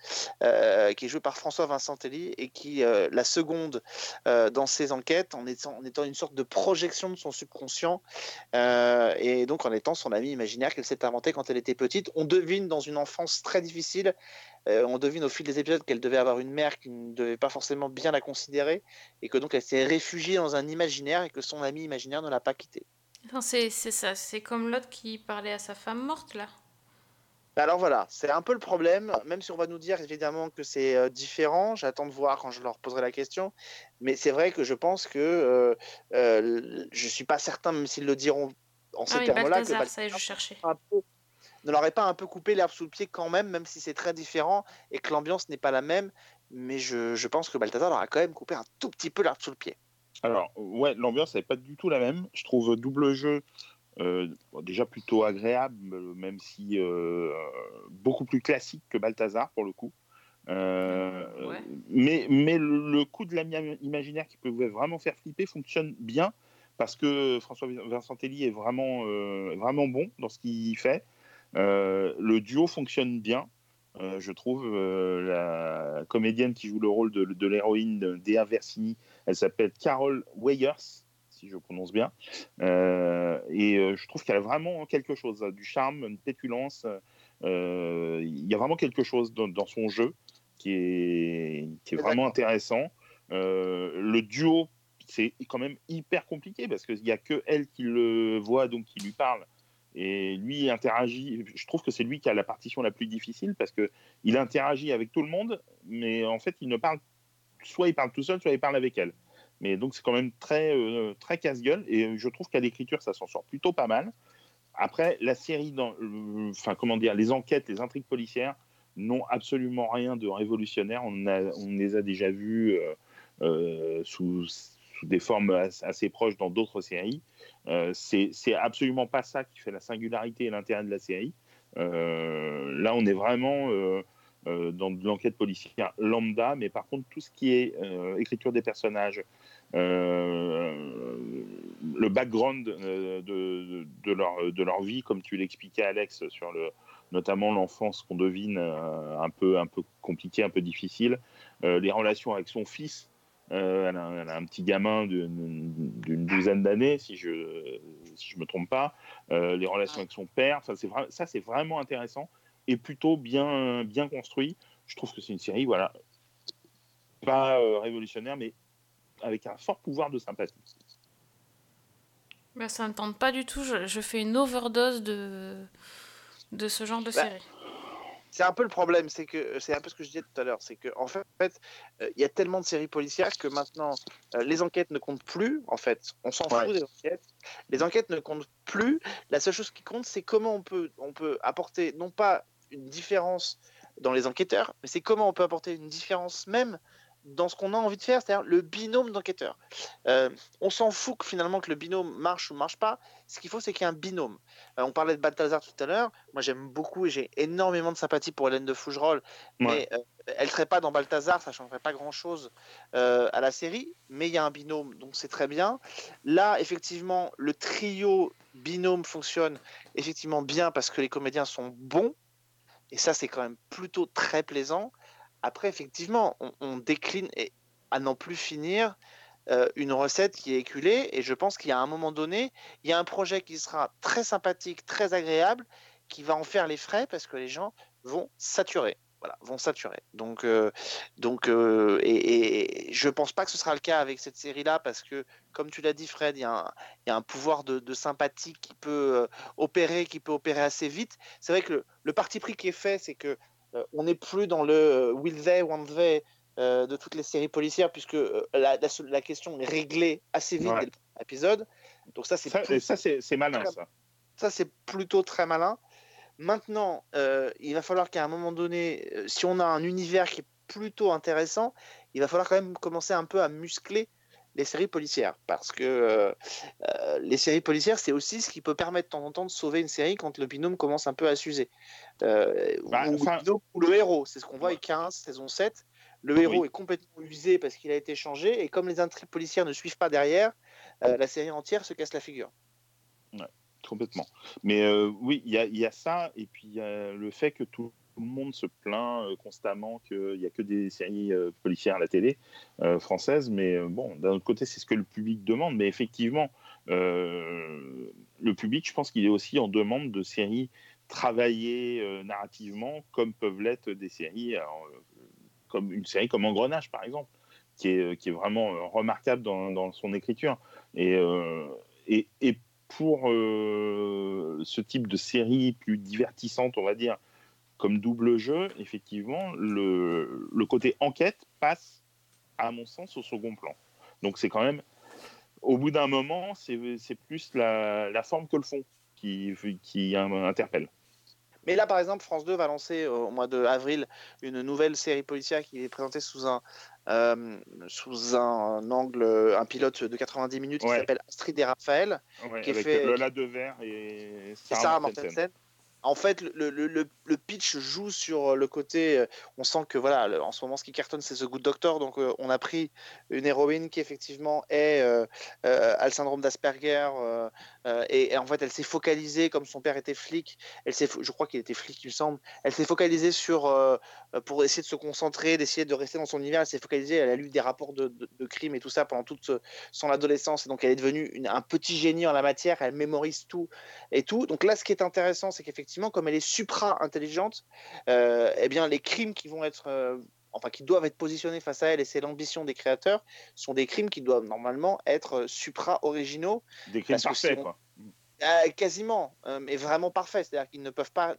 euh, qui est joué par François Vincentelli et qui, euh, la seconde euh, dans ses enquêtes, en étant, une sorte de projection de son subconscient, et donc en étant son ami imaginaire qu'elle s'est inventé quand elle était petite. On devine dans une enfance très difficile, on devine au fil des épisodes qu'elle devait avoir une mère qui ne devait pas forcément bien la considérer, et que donc elle s'est réfugiée dans un imaginaire et que son ami imaginaire ne l'a pas quittée. Enfin, c'est ça, c'est comme l'autre qui parlait à sa femme morte là. Bah Alors voilà, c'est un peu le problème, même si on va nous dire évidemment que c'est euh, différent, j'attends de voir quand je leur poserai la question, mais c'est vrai que je pense que euh, euh, je suis pas certain, même s'ils le diront en ces Ah oui, termes-là, que Balthazar, ça est, je cherchais. un peu- ne leur pas un peu coupé l'herbe sous le pied quand même, même si c'est très différent et que l'ambiance n'est pas la même, mais je, je pense que Balthazar leur a quand même coupé un tout petit peu l'herbe sous le pied. Alors, ouais, l'ambiance n'est pas du tout la même. Je trouve double jeu euh, déjà plutôt agréable, même si euh, beaucoup plus classique que Balthazar pour le coup. Euh, Ouais. mais, mais le, coup de l'ami imaginaire qui peut vraiment faire flipper fonctionne bien parce que François Vincentelli est vraiment, vraiment bon dans ce qu'il fait. Le duo fonctionne bien. Je trouve la comédienne qui joue le rôle de, de l'héroïne de Dea Versini, elle s'appelle Carol Weyers, si je prononce bien. Euh, et euh, je trouve qu'elle a vraiment quelque chose, du charme, une pétulance. euh, Il y a vraiment quelque chose dans, dans son jeu qui est, qui est vraiment intéressant. Le duo, c'est quand même hyper compliqué parce qu'il n'y a que elle qui le voit, donc qui lui parle. Et lui interagit. Je trouve que c'est lui qui a la partition la plus difficile parce que il interagit avec tout le monde, mais en fait, il ne parle. Soit il parle tout seul, soit il parle avec elle. Mais donc c'est quand même très, euh, très casse-gueule. Et je trouve qu'à l'écriture, ça s'en sort plutôt pas mal. Après, la série, euh, enfin comment dire, les enquêtes, les intrigues policières n'ont absolument rien de révolutionnaire. On, les a déjà vues euh, euh, sous, sous, des formes assez proches dans d'autres séries. Euh, c'est absolument pas ça qui fait la singularité et l'intérêt de la série. Euh, là, on est vraiment euh, euh, dans de l'enquête policière lambda, mais par contre, tout ce qui est écriture des personnages, le background de, de, de, leur, de leur vie, comme tu l'expliquais, Alex, sur le, notamment l'enfance qu'on devine un, peu, un peu compliquée, un peu difficile, les relations avec son fils, euh, elle, a, elle, a, un petit gamin d'une douzaine d'années, si je ne si me trompe pas. Euh, les relations avec son père, ça c'est vraiment intéressant et plutôt bien, bien construit. Je trouve que c'est une série, voilà, pas euh, révolutionnaire, mais avec un fort pouvoir de sympathie. Ben, ça ne tente pas du tout. Je, je, fais une overdose de, de ce genre de bah, série c'est un peu le problème, c'est que c'est un peu ce que je disais tout à l'heure, c'est que en fait, il euh, y a tellement de séries policières que maintenant euh, les enquêtes ne comptent plus. En fait, on s'en ouais. fout des enquêtes. Les enquêtes ne comptent plus. La seule chose qui compte, c'est comment on peut on peut apporter non pas une différence dans les enquêteurs, mais c'est comment on peut apporter une différence même dans ce qu'on a envie de faire, c'est-à-dire le binôme d'enquêteurs. Euh, on s'en fout que finalement que le binôme marche ou marche pas. Ce qu'il faut, c'est qu'il y ait un binôme. Euh, on parlait de Balthazar tout à l'heure. Moi, j'aime beaucoup et j'ai énormément de sympathie pour Hélène de Fougerolles. Ouais. Mais euh, elle ne serait pas dans Balthazar, ça ne changerait pas grand-chose euh, à la série. Mais il y a un binôme, donc c'est très bien. Là, effectivement, le trio binôme fonctionne effectivement bien parce que les comédiens sont bons. Et ça, c'est quand même plutôt très plaisant. Après, effectivement, on, décline et à n'en plus finir euh, une recette qui est éculée. Et je pense qu'il y a un moment donné, il y a un projet qui sera très sympathique, très agréable, qui va en faire les frais parce que les gens vont saturer. Voilà, vont saturer. Donc, euh, donc euh, et, et, je pense pas que ce sera le cas avec cette série-là parce que, comme tu l'as dit, Fred, il y, y, a un pouvoir de, de sympathie qui peut euh, opérer, qui peut opérer assez vite. C'est vrai que le, le, parti pris qui est fait, c'est que euh, on n'est plus dans le will they, won't they de toutes les séries policières, puisque la, la, la, question est réglée assez vite ouais. dès le premier épisode. Donc ça, c'est ça, c'est malin, très, ça. Ça, c'est plutôt très malin. Maintenant, euh, il va falloir qu'à un moment donné, euh, si on a un univers qui est plutôt intéressant, il va falloir quand même commencer un peu à muscler les séries policières. Parce que euh, les séries policières, c'est aussi ce qui peut permettre de temps en temps de sauver une série quand le binôme commence un peu à s'user. Euh, bah, ou, le héros, c'est ce qu'on voit avec 15, saison 7. Le héros est complètement usé parce qu'il a été changé, et comme les intrigues policières ne suivent pas derrière, la série entière se casse la figure. Ouais complètement. Mais euh, oui, il y, a ça, et puis y a le fait que tout le monde se plaint euh, constamment qu'il n'y a que des séries euh, policières à la télé française, mais bon, d'un autre côté, c'est ce que le public demande, mais effectivement, le public, je pense qu'il est aussi en demande de séries travaillées narrativement, comme peuvent l'être des séries, comme une série comme Engrenage, par exemple. Qui est, vraiment remarquable dans, son écriture. Et, et pour euh, ce type de série plus divertissante, on va dire, comme double jeu, effectivement, le, le côté enquête passe, à mon sens, au second plan. Donc c'est quand même, au bout d'un moment, c'est plus la, la, forme que le fond qui, qui interpelle. Mais là, par exemple, France 2 va lancer euh, au mois d'avril une nouvelle série policière qui est présentée sous un, euh, sous un, angle, un pilote de 90 minutes ouais. qui s'appelle Astrid et Raphaël. Ouais, qui est fait, Lola Devers et Sarah, Sarah Mortensen. En fait, le, le, le, le, pitch joue sur le côté. On sent que voilà, en ce moment, ce qui cartonne, c'est The Good Doctor. Donc, euh, on a pris une héroïne qui effectivement est euh, euh, a le syndrome d'Asperger euh, et, en fait, elle s'est focalisée comme son père était flic. Elle je crois qu'il était flic, il me semble. Elle s'est focalisée sur pour essayer de se concentrer, d'essayer de rester dans son univers. Elle s'est focalisée. Elle a lu des rapports de, crimes et tout ça pendant toute son adolescence. Et donc, elle est devenue un petit génie en la matière. Elle mémorise tout et tout. Donc là, ce qui est intéressant, c'est qu'effectivement effectivement, comme elle est supra-intelligente, euh, eh bien, les crimes qui vont être euh, enfin qui doivent être positionnés face à elle, et c'est l'ambition des créateurs, sont des crimes qui doivent normalement être supra-originaux. Des crimes parfaits, quoi. Euh, quasiment, euh, mais vraiment parfaits. C'est-à-dire qu'ils ne peuvent pas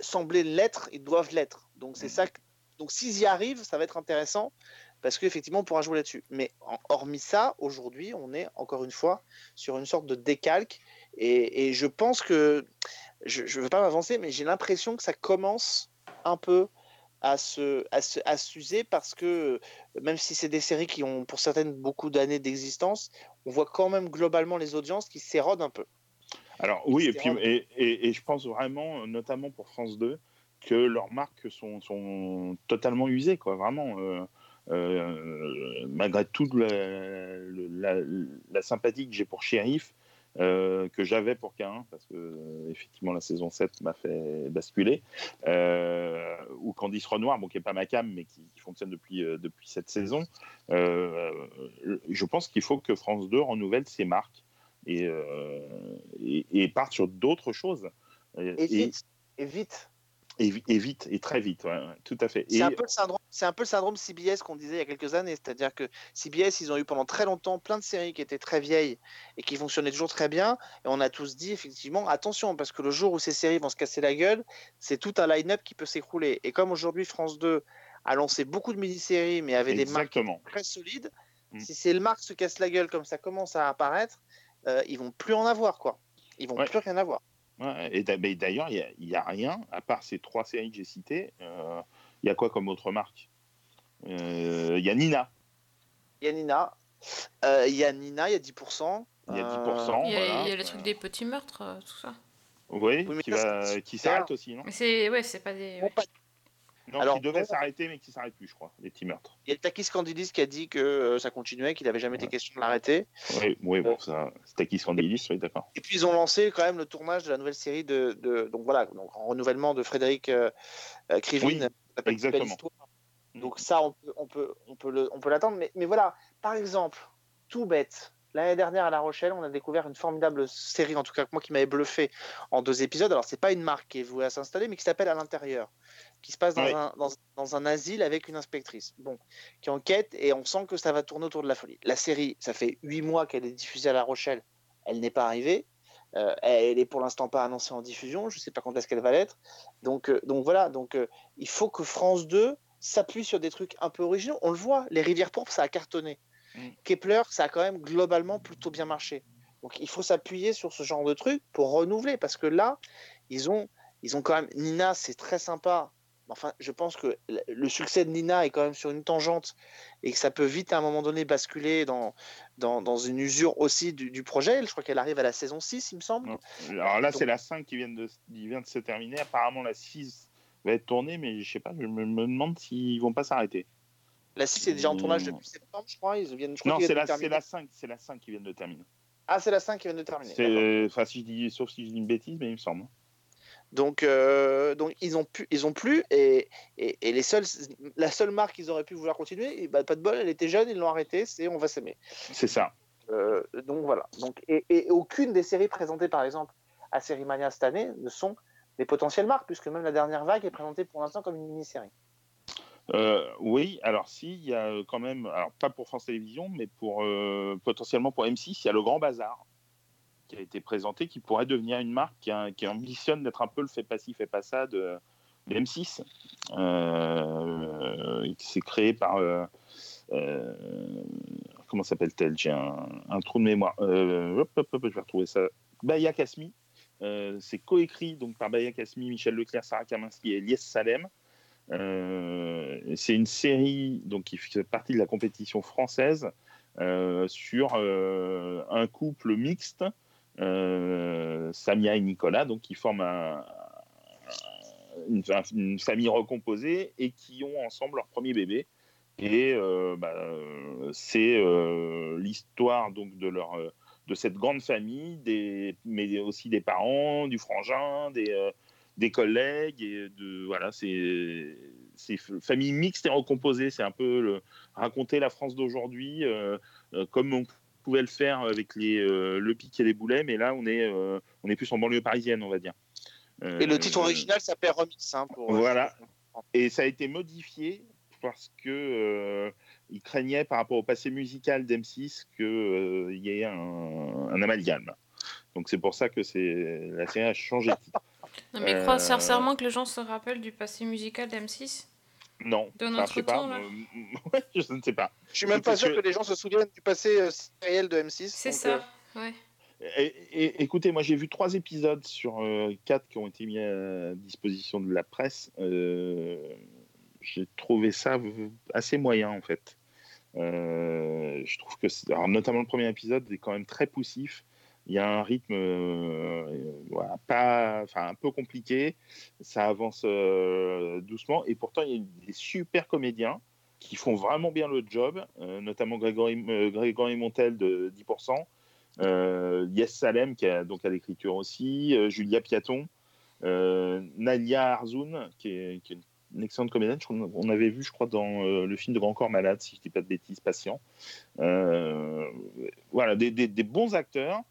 sembler l'être, ils doivent l'être. Donc c'est ça. que- Donc s'ils y arrivent, ça va être intéressant parce qu'effectivement on pourra jouer là-dessus. Mais en- hormis ça, aujourd'hui, on est encore une fois sur une sorte de décalque et, et je pense que je ne veux pas m'avancer, mais j'ai l'impression que ça commence un peu à se, à se- à s'user parce que euh, même si c'est des séries qui ont pour certaines beaucoup d'années d'existence, on voit quand même globalement les audiences qui s'érodent un peu. Alors oui, et, puis, et, et- et je pense vraiment, notamment pour France 2, que leurs marques sont, sont totalement usées, quoi, vraiment. euh, euh, malgré toute la, la- la sympathie que j'ai pour Shérif, euh, que j'avais pour K1, parce que euh, effectivement la saison 7 m'a fait basculer, euh, ou Candice Renoir, bon, qui n'est pas ma cam, mais qui, qui fonctionne depuis, depuis cette saison, je pense qu'il faut que France 2 renouvelle ses marques et, et, et parte sur d'autres choses. Et Et, vite, et vite. et vite, très vite, ouais, ouais, tout à fait. C'est un peu le syndrome, c'est un peu le syndrome CBS qu'on disait il y a quelques années, c'est-à-dire que CBS, ils ont eu pendant très longtemps plein de séries qui étaient très vieilles et qui fonctionnaient toujours très bien, et on a tous dit effectivement attention parce que le jour où ces séries vont se casser la gueule, c'est tout un line-up qui peut s'écrouler. Et comme aujourd'hui France 2 a lancé beaucoup de mini-séries mais avait des marques très solides, Mm. si ces marques se cassent la gueule comme ça commence à apparaître, euh, ils vont plus en avoir quoi. Ils vont Ouais. plus rien avoir. Ouais, et d'ailleurs, il n'y a, rien, à part ces trois séries que j'ai citées, euh, il y a quoi comme autre marque? Euh, Il y a Nina, Il y a Nina, euh, il y a Nina, il y a 10%. il y a euh, 10%. Il y a, voilà. il y a le truc des petits meurtres, euh, tout ça. Oui, qui, va- c'est s'arrête aussi, non? Mais c'est ouais, c'est pas des. ouais. Non, Alors, qui devait s'arrêter, mais qui s'arrête plus, je crois, les petits meurtres. Il y a Takis Candidis qui a dit que euh, ça continuait, qu'il n'avait jamais été question de l'arrêter. Oui, oui bon, ça, c'était qui Scandidis, oui, d'accord. Et puis ils ont lancé quand même le tournage de la nouvelle série de, de- donc voilà, donc en renouvellement de Frédéric euh, euh, Krivine, Oui, exactement. Belle Histoire. Donc ça, on peut, on peut, on peut le- on peut l'attendre. Mais, mais voilà, par exemple, tout bête. L'année dernière à La Rochelle, on a découvert une formidable série, en tout cas moi qui m'avait bluffé en deux épisodes. Alors c'est pas une marque qui est vouée à s'installer, mais qui s'appelle À l'intérieur, qui se passe dans, un, dans, dans un asile avec une inspectrice. Bon, qui enquête et on sent que ça va tourner autour de la folie. La série, ça fait huit mois qu'elle est diffusée à La Rochelle, elle n'est pas arrivée. Euh, elle est pour l'instant pas annoncée en diffusion. Je ne sais pas quand est-ce qu'elle va l'être. Donc, euh, donc voilà. Donc euh, il faut que France 2 s'appuie sur des trucs un peu originaux. On le voit. Les rivières pourpres, ça a cartonné. Mm. Kepler, ça a quand même globalement plutôt bien marché. Donc il faut s'appuyer sur ce genre de trucs pour renouveler parce que là, ils ont, ils ont quand même Nina, c'est très sympa. Enfin, je pense que le- succès de Nina est quand même sur une tangente et que ça peut vite à un moment donné basculer dans, dans, dans une usure aussi du, du projet. Je crois qu'elle arrive à la saison 6, il me semble. Alors là, c'est la 5 qui vient, de, qui vient de se terminer. Apparemment, la 6 va être tournée, mais je sais pas, je me, me demande s'ils vont pas s'arrêter. La 6 est déjà en tournage depuis septembre, je crois. Ils viennent, je crois Non, c'est la, la 5, c'est la 5 qui vient de terminer. Ah, c'est la 5 qui vient de terminer. D'accord. Enfin, si je dis, sauf si je dis une bêtise, mais il me semble. Donc, euh, donc ils ont pu, ils ont plus et, et, et les seuls, la seule marque qu'ils auraient pu vouloir continuer, et bah, pas de bol, elle était jeune, ils l'ont arrêtée, c'est On va s'aimer. C'est ça. Euh, donc voilà. Donc, et, et aucune des séries présentées par exemple à Série Mania cette année ne sont des potentielles marques, puisque même la dernière vague est présentée pour l'instant comme une mini-série. Euh, oui, alors si, il y a quand même, alors pas pour France Télévisions, mais pour potentiellement pour M6, il y a le Grand Bazar qui a été présenté, qui pourrait devenir une marque qui, ambitionne d'être un peu le fait pas ci, fait pas ça de, de M6, euh, qui s'est créé par euh, euh, comment s'appelle-t-elle? J'ai un, trou de mémoire. Euh, hop, hop, hop, je vais retrouver ça. Baya Kasmi. C'est coécrit donc par Baya Kasmi, Michel Leclerc, Sarah Kaminski et Elias Salem. C'est une série donc, qui fait partie de la compétition française sur un couple mixte, Samia et Nicolas, donc qui forment un- une, famille recomposée et qui ont ensemble leur premier bébé. Et euh, bah, euh, c'est euh, l'histoire donc de leur euh, de cette grande famille, mais aussi des parents, du frangin, des, euh, des collègues et voilà c'est famille mixte et recomposée c'est un peu le, raconter la France d'aujourd'hui euh, euh, comme on pouvait le faire avec les euh, le pic et les boulets mais là on est euh, on est plus en banlieue parisienne on va dire Et le Euh, titre original s'appelle Remix. hein, pour, voilà. et ça a été modifié parce que euh, ils craignaient par rapport au passé musical d'M6 qu'il y ait un, un amalgame. Donc c'est pour ça que c'est la série a changé de titre. Non, mais Euh, crois sincèrement que les gens se rappellent du passé musical d'M6 Non, De enfin, notre je sais pas. temps, là euh, ouais, je ne sais pas. Je suis même pas sûr que- que les gens se souviennent du passé euh, réel de M6. C'est ça, euh, ouais. Et- et- écoutez, moi j'ai vu trois épisodes sur euh, quatre qui ont été mis à disposition de la presse. Euh, j'ai trouvé ça assez moyen en fait. Euh, je trouve que, alors, notamment le premier épisode est quand même très poussif. Il y a un rythme euh, voilà, un peu compliqué. Ça avance euh, doucement et pourtant il y a des super comédiens qui font vraiment bien le job, euh, notamment euh, Grégory Montel de 10%. Euh, Yes Salem, qui a donc à l'écriture aussi, Julia Piaton, Nalia Arzoun, qui est, une excellente comédienne. On avait vu, je crois, dans le film de Grand Corps Malade, si je ne dis pas de bêtises, Patient. Voilà, des bons acteurs.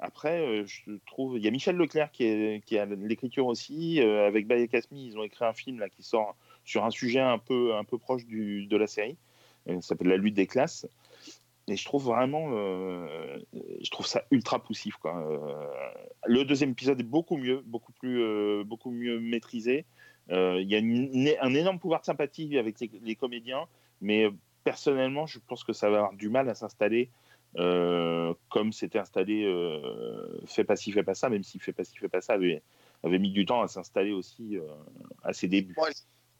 Après, euh, je trouve, il y a Michel Leclerc qui à l'écriture aussi. euh, avec Baye Kasmi, ils ont écrit un film là qui sort sur un sujet un peu, un peu proche de la série. Euh, Ça s'appelle La lutte des classes. Et je trouve vraiment, je trouve ça ultra poussif. Quoi. Le deuxième épisode est beaucoup mieux, beaucoup plus, beaucoup mieux maîtrisé. Il y a un énorme pouvoir de sympathie avec les, comédiens, mais personnellement, je pense que ça va avoir du mal à s'installer euh, comme c'était installé euh, Fais pas ci, fais pas ça, même si Fais pas ci, fais pas ça avait, avait mis du temps à s'installer aussi euh, à ses débuts. Moi,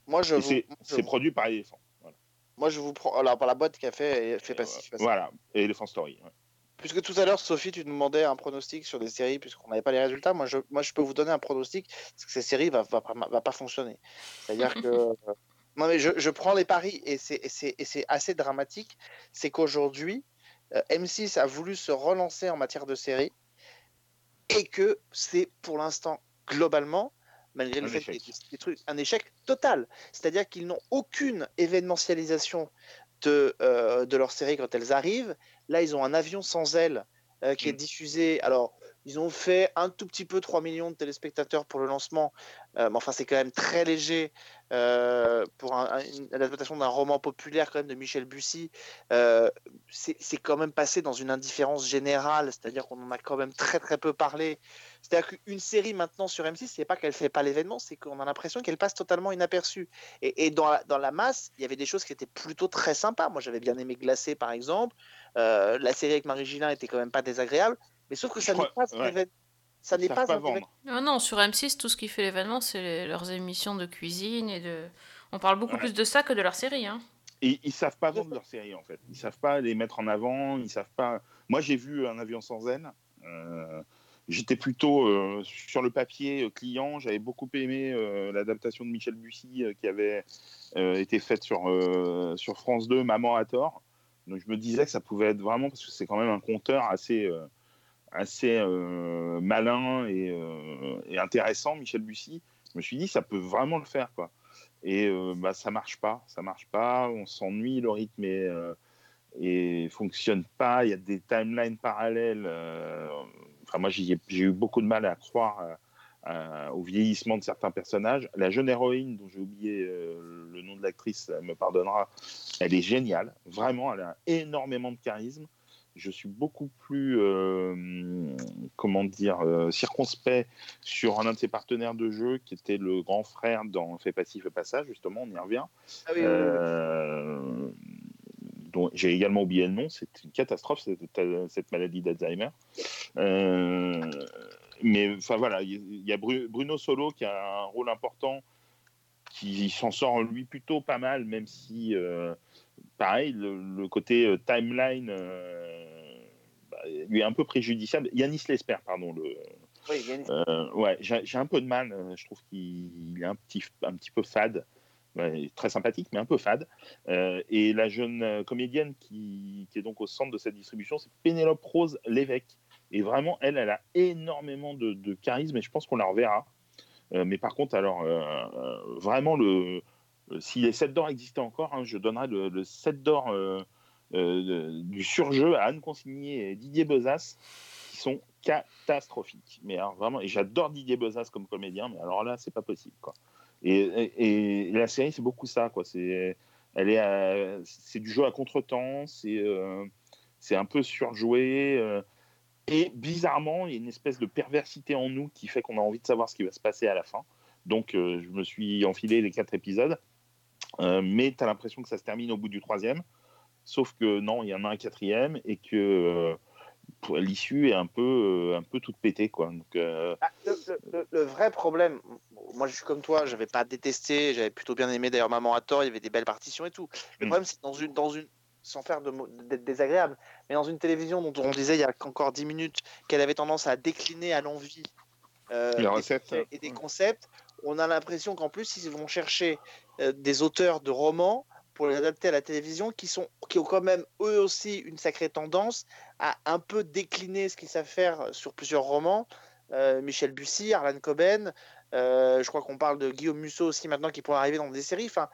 Moi, je c'est vous- produit par Elephant. Voilà. moi, je vous prends. Alors, par la boîte qui a fait, fait pas ci, fait pas ça. Voilà, et Elephant Story. ouais. Puisque tout à l'heure, Sophie, tu nous demandais un pronostic sur des séries, puisqu'on n'avait pas les résultats. Moi je, moi, je peux vous donner un pronostic, c'est que ces séries ne va, va, pas- va pas fonctionner. C'est-à-dire que. non, mais je, je prends les paris, et c'est- assez dramatique. C'est qu'aujourd'hui, M6 a voulu se relancer en matière de séries, et que c'est pour l'instant, globalement, malgré le Un fait échec. qu'il y ait des- des trucs, un échec total. C'est-à-dire qu'ils n'ont aucune événementialisation de, euh, de leurs séries quand elles arrivent. Là, ils ont un avion sans aile euh, qui est Mm. diffusé. Alors, ils ont fait un tout petit peu 3 millions de téléspectateurs pour le lancement, euh, mais enfin, c'est quand même très léger euh, pour un- un- une adaptation d'un roman populaire quand même de Michel Bussy. Euh, c'est quand même passé dans une indifférence générale, c'est-à-dire qu'on en a quand même très très peu parlé. C'est-à-dire qu'une série maintenant sur M6, c'est pas qu'elle fait pas l'événement, c'est qu'on a l'impression qu'elle passe totalement inaperçue. Et, dans, la, masse, il y avait des choses qui étaient plutôt très sympas. Moi, j'avais bien aimé Glacé, par exemple. La série avec Marie Gillin était quand même pas désagréable. Mais sauf que ça n'est pas un ouais. événement. Ça Ils n'est savent pas, pas un événement. vendre. Ah non, sur M6, tout ce qui fait l'événement, c'est les- leurs émissions de cuisine et de. On parle beaucoup Ouais. plus de ça que de leur série. Hein. Et ils savent pas vendre leur série en fait. Ils savent pas les mettre en avant. Ils savent pas. Moi j'ai vu un avion sans aile. Euh, J'étais plutôt euh, sur le papier euh, client. J'avais beaucoup aimé euh, l'adaptation de Michel Bussy euh, qui avait euh, été faite sur, euh, sur France 2, Maman à tort. Donc je me disais que ça pouvait être vraiment parce que c'est quand même un conteur assez euh, assez euh, malin et, euh, et intéressant, Michel Bussy. Je me suis dit ça peut vraiment le faire quoi. Et euh, bah, ça marche pas, ça marche pas, on s'ennuie, le rythme est, et fonctionne pas, il y a des timelines parallèles. moi, j'ai eu beaucoup de mal à croire au vieillissement de certains personnages. La jeune héroïne, dont j'ai oublié le nom de l'actrice, me pardonnera, elle est géniale, vraiment, elle a énormément de charisme. Je suis beaucoup plus, euh, comment dire, euh, circonspect sur un de ses partenaires de jeu qui était le grand frère dans Fais pas ci, fais pas ça, justement, on y revient. Ah oui. Euh, dont j'ai également oublié le nom, c'est une catastrophe cette, cette maladie d'Alzheimer. Mais enfin voilà, il y a Bru- Bruno Solo qui a un rôle important, qui s'en sort lui plutôt pas mal, même si euh, pareil, le, le côté euh, timeline euh, bah, lui est un peu préjudiciable. Yanis Lesper, pardon, le, Oui, il y a une- euh, ouais, j'ai un peu de mal. euh, Je trouve qu'il est un petit, un petit peu fade. Ouais, très sympathique, mais un peu fade. Euh, et la jeune comédienne qui, qui est donc au centre de cette distribution, c'est Pénélope Rose Lévesque. Et vraiment, elle, elle a énormément de, de charisme et je pense qu'on la reverra. Euh, mais par contre, alors, vraiment, le- si les 7 d'or existaient encore, hein, je donnerais le, le 7 d'or euh, euh, du surjeu à Anne Consigny et Didier Bezas, qui sont catastrophiques. Mais alors, vraiment, j'adore Didier Bezas comme comédien, mais alors là, c'est pas possible. Et, la série, c'est beaucoup ça. Quoi. C'est Elle est, c'est du jeu à contretemps, c'est, euh, c'est un peu surjoué. euh, et bizarrement, il y a une espèce de perversité en nous qui fait qu'on a envie de savoir ce qui va se passer à la fin. Donc, euh, je me suis enfilé les quatre épisodes. Euh, mais tu as l'impression que ça se termine au bout du troisième. Sauf que non, il y en a un quatrième et que euh, l'issue est un peu, euh, un peu toute pétée. Quoi. Donc, Ah, le, le- le- le vrai problème, moi je suis comme toi, j'avais pas détesté, j'avais plutôt bien aimé d'ailleurs Maman à tort, il y avait des belles partitions et tout. Le Mm. problème, c'est dans une, dans une, sans faire d'être désagréable, mais dans une télévision dont on disait il y a encore 10 minutes qu'elle avait tendance à décliner à l'envie euh, des recettes, et des ouais. concepts, on a l'impression qu'en plus ils vont chercher euh, des auteurs de romans pour les adapter à la télévision qui, sont, qui ont quand même eux aussi une sacrée tendance à un peu décliner ce qu'ils savent faire sur plusieurs romans. Euh, Michel Bussy, Arlan Coben, euh, je crois qu'on parle de Guillaume Musso aussi maintenant qui pourrait arriver dans des séries. Enfin,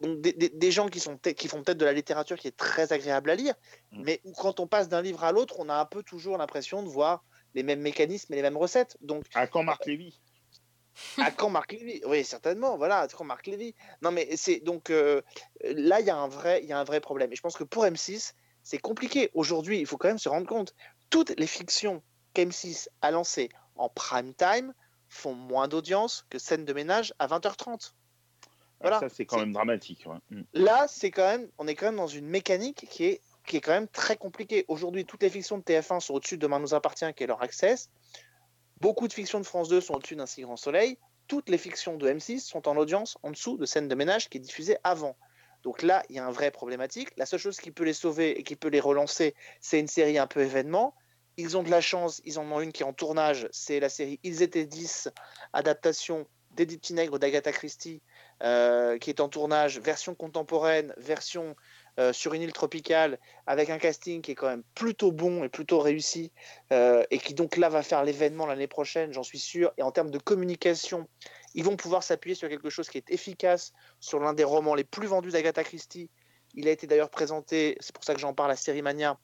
donc des, des- des gens qui, sont qui font peut-être de la littérature qui est très agréable à lire, Mm. mais où quand on passe d'un livre à l'autre, on a un peu toujours l'impression de voir les mêmes mécanismes et les mêmes recettes. Donc, à quand Marc Lévy? À quand Marc Lévy? Oui, certainement. Voilà, à quand Marc Lévy? Non, mais c'est donc euh, là, il y a un vrai, il y a un vrai problème. Et je pense que pour M6, c'est compliqué. Aujourd'hui, il faut quand même se rendre compte. Toutes les fictions qu'M6 a lancées en prime time font moins d'audience que scène de ménage à 20h30. Voilà. Ah, Ça, c'est quand même dramatique. ouais. Mm. Là, c'est quand même, on est quand même dans une mécanique qui est, qui est quand même très compliquée. Aujourd'hui, toutes les fictions de TF1 sont au-dessus de Demain nous appartient, qui est leur access. Beaucoup de fictions de France 2 sont au-dessus d'un si grand soleil. Toutes les fictions de M6 sont en audience en dessous de scène de ménage qui est diffusée avant. Donc là, il y a un vrai problématique. La seule chose qui peut les sauver et qui peut les relancer, c'est une série un peu événement. Ils ont de la chance, ils en ont une qui est en tournage, c'est la série Ils étaient 10, adaptation Petit Nègre d'Agatha Christie, euh, qui est en tournage, version contemporaine, version euh, sur une île tropicale, avec un casting qui est quand même plutôt bon et plutôt réussi, euh, et qui donc là va faire l'événement l'année prochaine, j'en suis sûr. Et en termes de communication, ils vont pouvoir s'appuyer sur quelque chose qui est efficace, sur l'un des romans les plus vendus d'Agatha Christie. Il a été d'ailleurs présenté, c'est pour ça que j'en parle à Série Mania,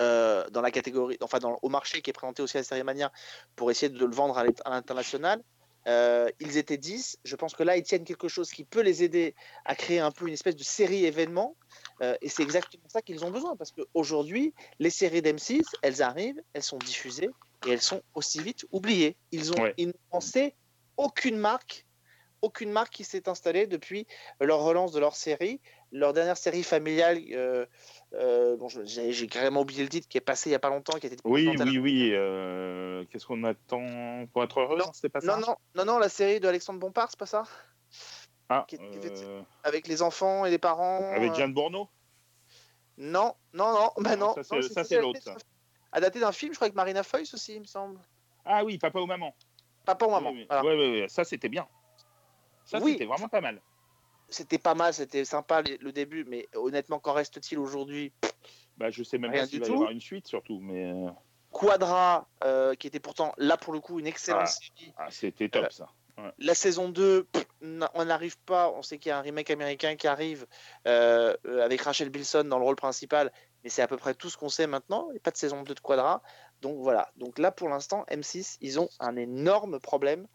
euh, dans la catégorie, enfin dans, au marché qui est présenté aussi à Série Mania pour essayer de le vendre à l'int- à l'international. Euh, ils étaient 10. Je pense que là, ils tiennent quelque chose qui peut les aider à créer un peu une espèce de série événement. Euh, et c'est exactement ça qu'ils ont besoin. Parce qu'aujourd'hui, les séries d'M6, elles arrivent, elles sont diffusées et elles sont aussi vite oubliées. Ils ont Ouais. lancé aucune marque, aucune marque qui s'est installée depuis leur relance de leur série. Leur dernière série familiale, euh, euh, je- j'ai carrément oublié le titre, qui est passé il n'y a pas longtemps, qui était Oui, oui, oui. euh, Qu'est-ce qu'on attend pour être heureux Non, non, C'était pas ça Non, non, non, non, la série de Alexandre Bompard, c'est pas ça? Ah, qui- qui fait- Avec les enfants et les parents. avec Jeanne Bourneau? Non, non, non, bah Non, ça, c'est- c'est l'autre, Adapté d'un film, je crois, avec Marina Foïs aussi, il me semble. Ah oui, Papa ou Maman. Papa ou maman. Oui, oui. voilà. Ouais, ça c'était bien. Ça Oui. c'était vraiment pas mal. C'était pas mal, c'était sympa le début, mais honnêtement, qu'en reste-t-il aujourd'hui? Bah, je sais même Rien pas s'il va y avoir une suite surtout, mais euh, Quadra, euh, qui était pourtant là pour le coup une excellente Ah. série. ah, c'était top Euh, ça. La saison 2, pff, n'a- on n'arrive pas. On sait qu'il y a un remake américain qui arrive euh, euh, avec Rachel Bilson dans le rôle principal, mais c'est à peu près tout ce qu'on sait maintenant. Il n'y a pas de saison 2 de Quadra. Donc voilà. Donc là, pour l'instant, M6, ils ont un énorme problème.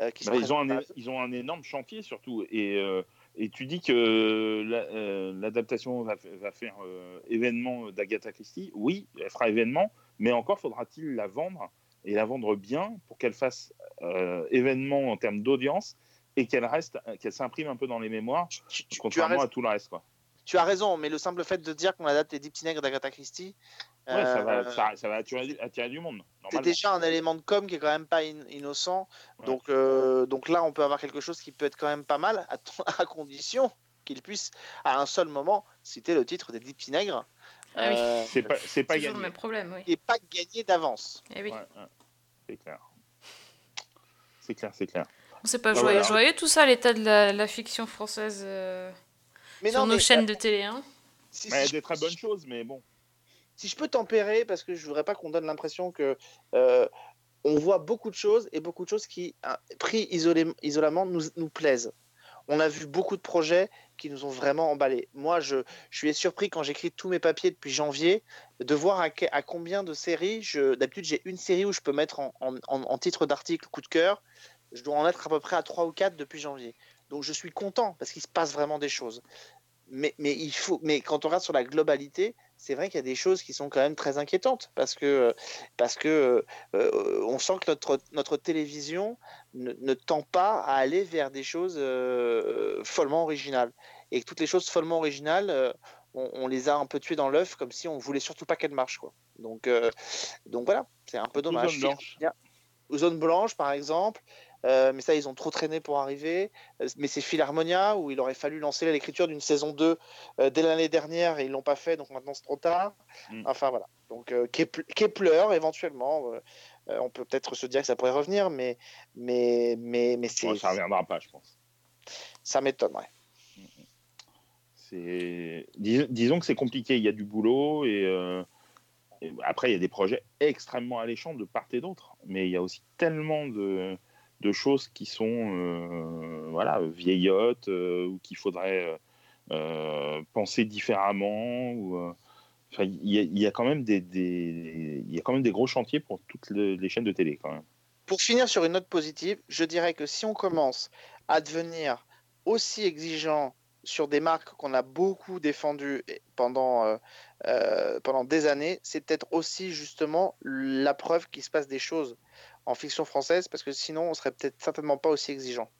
euh, qui Bah, ils, ont un, ils ont un énorme chantier surtout. Et, euh, et tu dis que la- euh, l'adaptation va, faire euh, événement d'Agatha Christie. Oui, elle fera événement, mais encore faudra-t-il la vendre et la vendre bien pour qu'elle fasse euh, événement en termes d'audience et qu'elle reste, qu'elle s'imprime un peu dans les mémoires, Tu- tu- contrairement à tout le reste. Quoi. tu as raison, mais le simple fait de dire qu'on adapte les Dix petits nègres d'Agatha Christie, Ouais, ça euh, va, ça, ça va attirer, attirer du monde. c'est déjà un élément de com qui est quand même pas in- innocent. Ouais. Donc, euh, donc là, on peut avoir quelque chose qui peut être quand même pas mal, à, condition qu'il puisse, à un seul moment, citer le titre des Dix petits nègres. Ah oui. euh, C'est pas, gagné. même problème, oui. et pas gagné d'avance. Eh oui. Ouais, ouais. C'est clair. C'est clair, c'est clair. C'est pas Bah joyeux, voilà. joyeux tout ça, l'état de la, la fiction française euh, Mais sur non, nos mais, chaînes de télé. Hein. si, Mais il y a si des je- très bonnes choses, mais bon. Si je peux tempérer, parce que je voudrais pas qu'on donne l'impression que euh, on voit beaucoup de choses et beaucoup de choses qui, hein, pris isolé- isolément, nous, nous plaisent. On a vu beaucoup de projets qui nous ont vraiment emballés. Moi, je, je suis surpris quand j'écris tous mes papiers depuis janvier de voir à, combien de séries. D'habitude, j'ai une série où je peux mettre en- en titre d'article coup de cœur. Je dois en être à peu près à 3 ou 4 depuis janvier. Donc, je suis content parce qu'il se passe vraiment des choses. mais, mais, il faut, mais quand on regarde sur la globalité, c'est vrai qu'il y a des choses qui sont quand même très inquiétantes parce que, parce que euh, on sent que notre, notre télévision ne, ne, tend pas à aller vers des choses euh, follement originales. Et que toutes les choses follement originales, euh, on, on, les a un peu tuées dans l'œuf comme si on voulait surtout pas qu'elles marchent. Quoi. Donc, donc voilà, c'est un peu dommage. Zone blanche. Zone blanche, par exemple. Euh, mais ça, ils ont trop traîné pour arriver. Euh, mais c'est Philharmonia où il aurait fallu lancer l'écriture d'une saison 2 euh, dès l'année dernière et ils l'ont pas fait, donc maintenant c'est trop tard. Mm. Enfin voilà. Donc Kepler, éventuellement, on peut peut-être se dire que ça pourrait revenir, mais mais mais mais c'est. Ouais, ça reviendra pas, je pense. Ça m'étonnerait. C'est Dis, disons que c'est compliqué. Il y a du boulot et, et après il y a des projets extrêmement alléchants de part et d'autre, mais il y a aussi tellement de de choses qui sont euh, voilà, vieillottes euh, ou qu'il faudrait euh, penser différemment. Ou, il, y a, quand même des, y a quand même des gros chantiers pour toutes les, chaînes de télé quand même. Pour finir sur une note positive, je dirais que si on commence à devenir aussi exigeant sur des marques qu'on a beaucoup défendues pendant, pendant des années, c'est peut-être aussi justement la preuve qu'il se passe des choses en fiction française, parce que sinon on serait peut-être certainement pas aussi exigeant.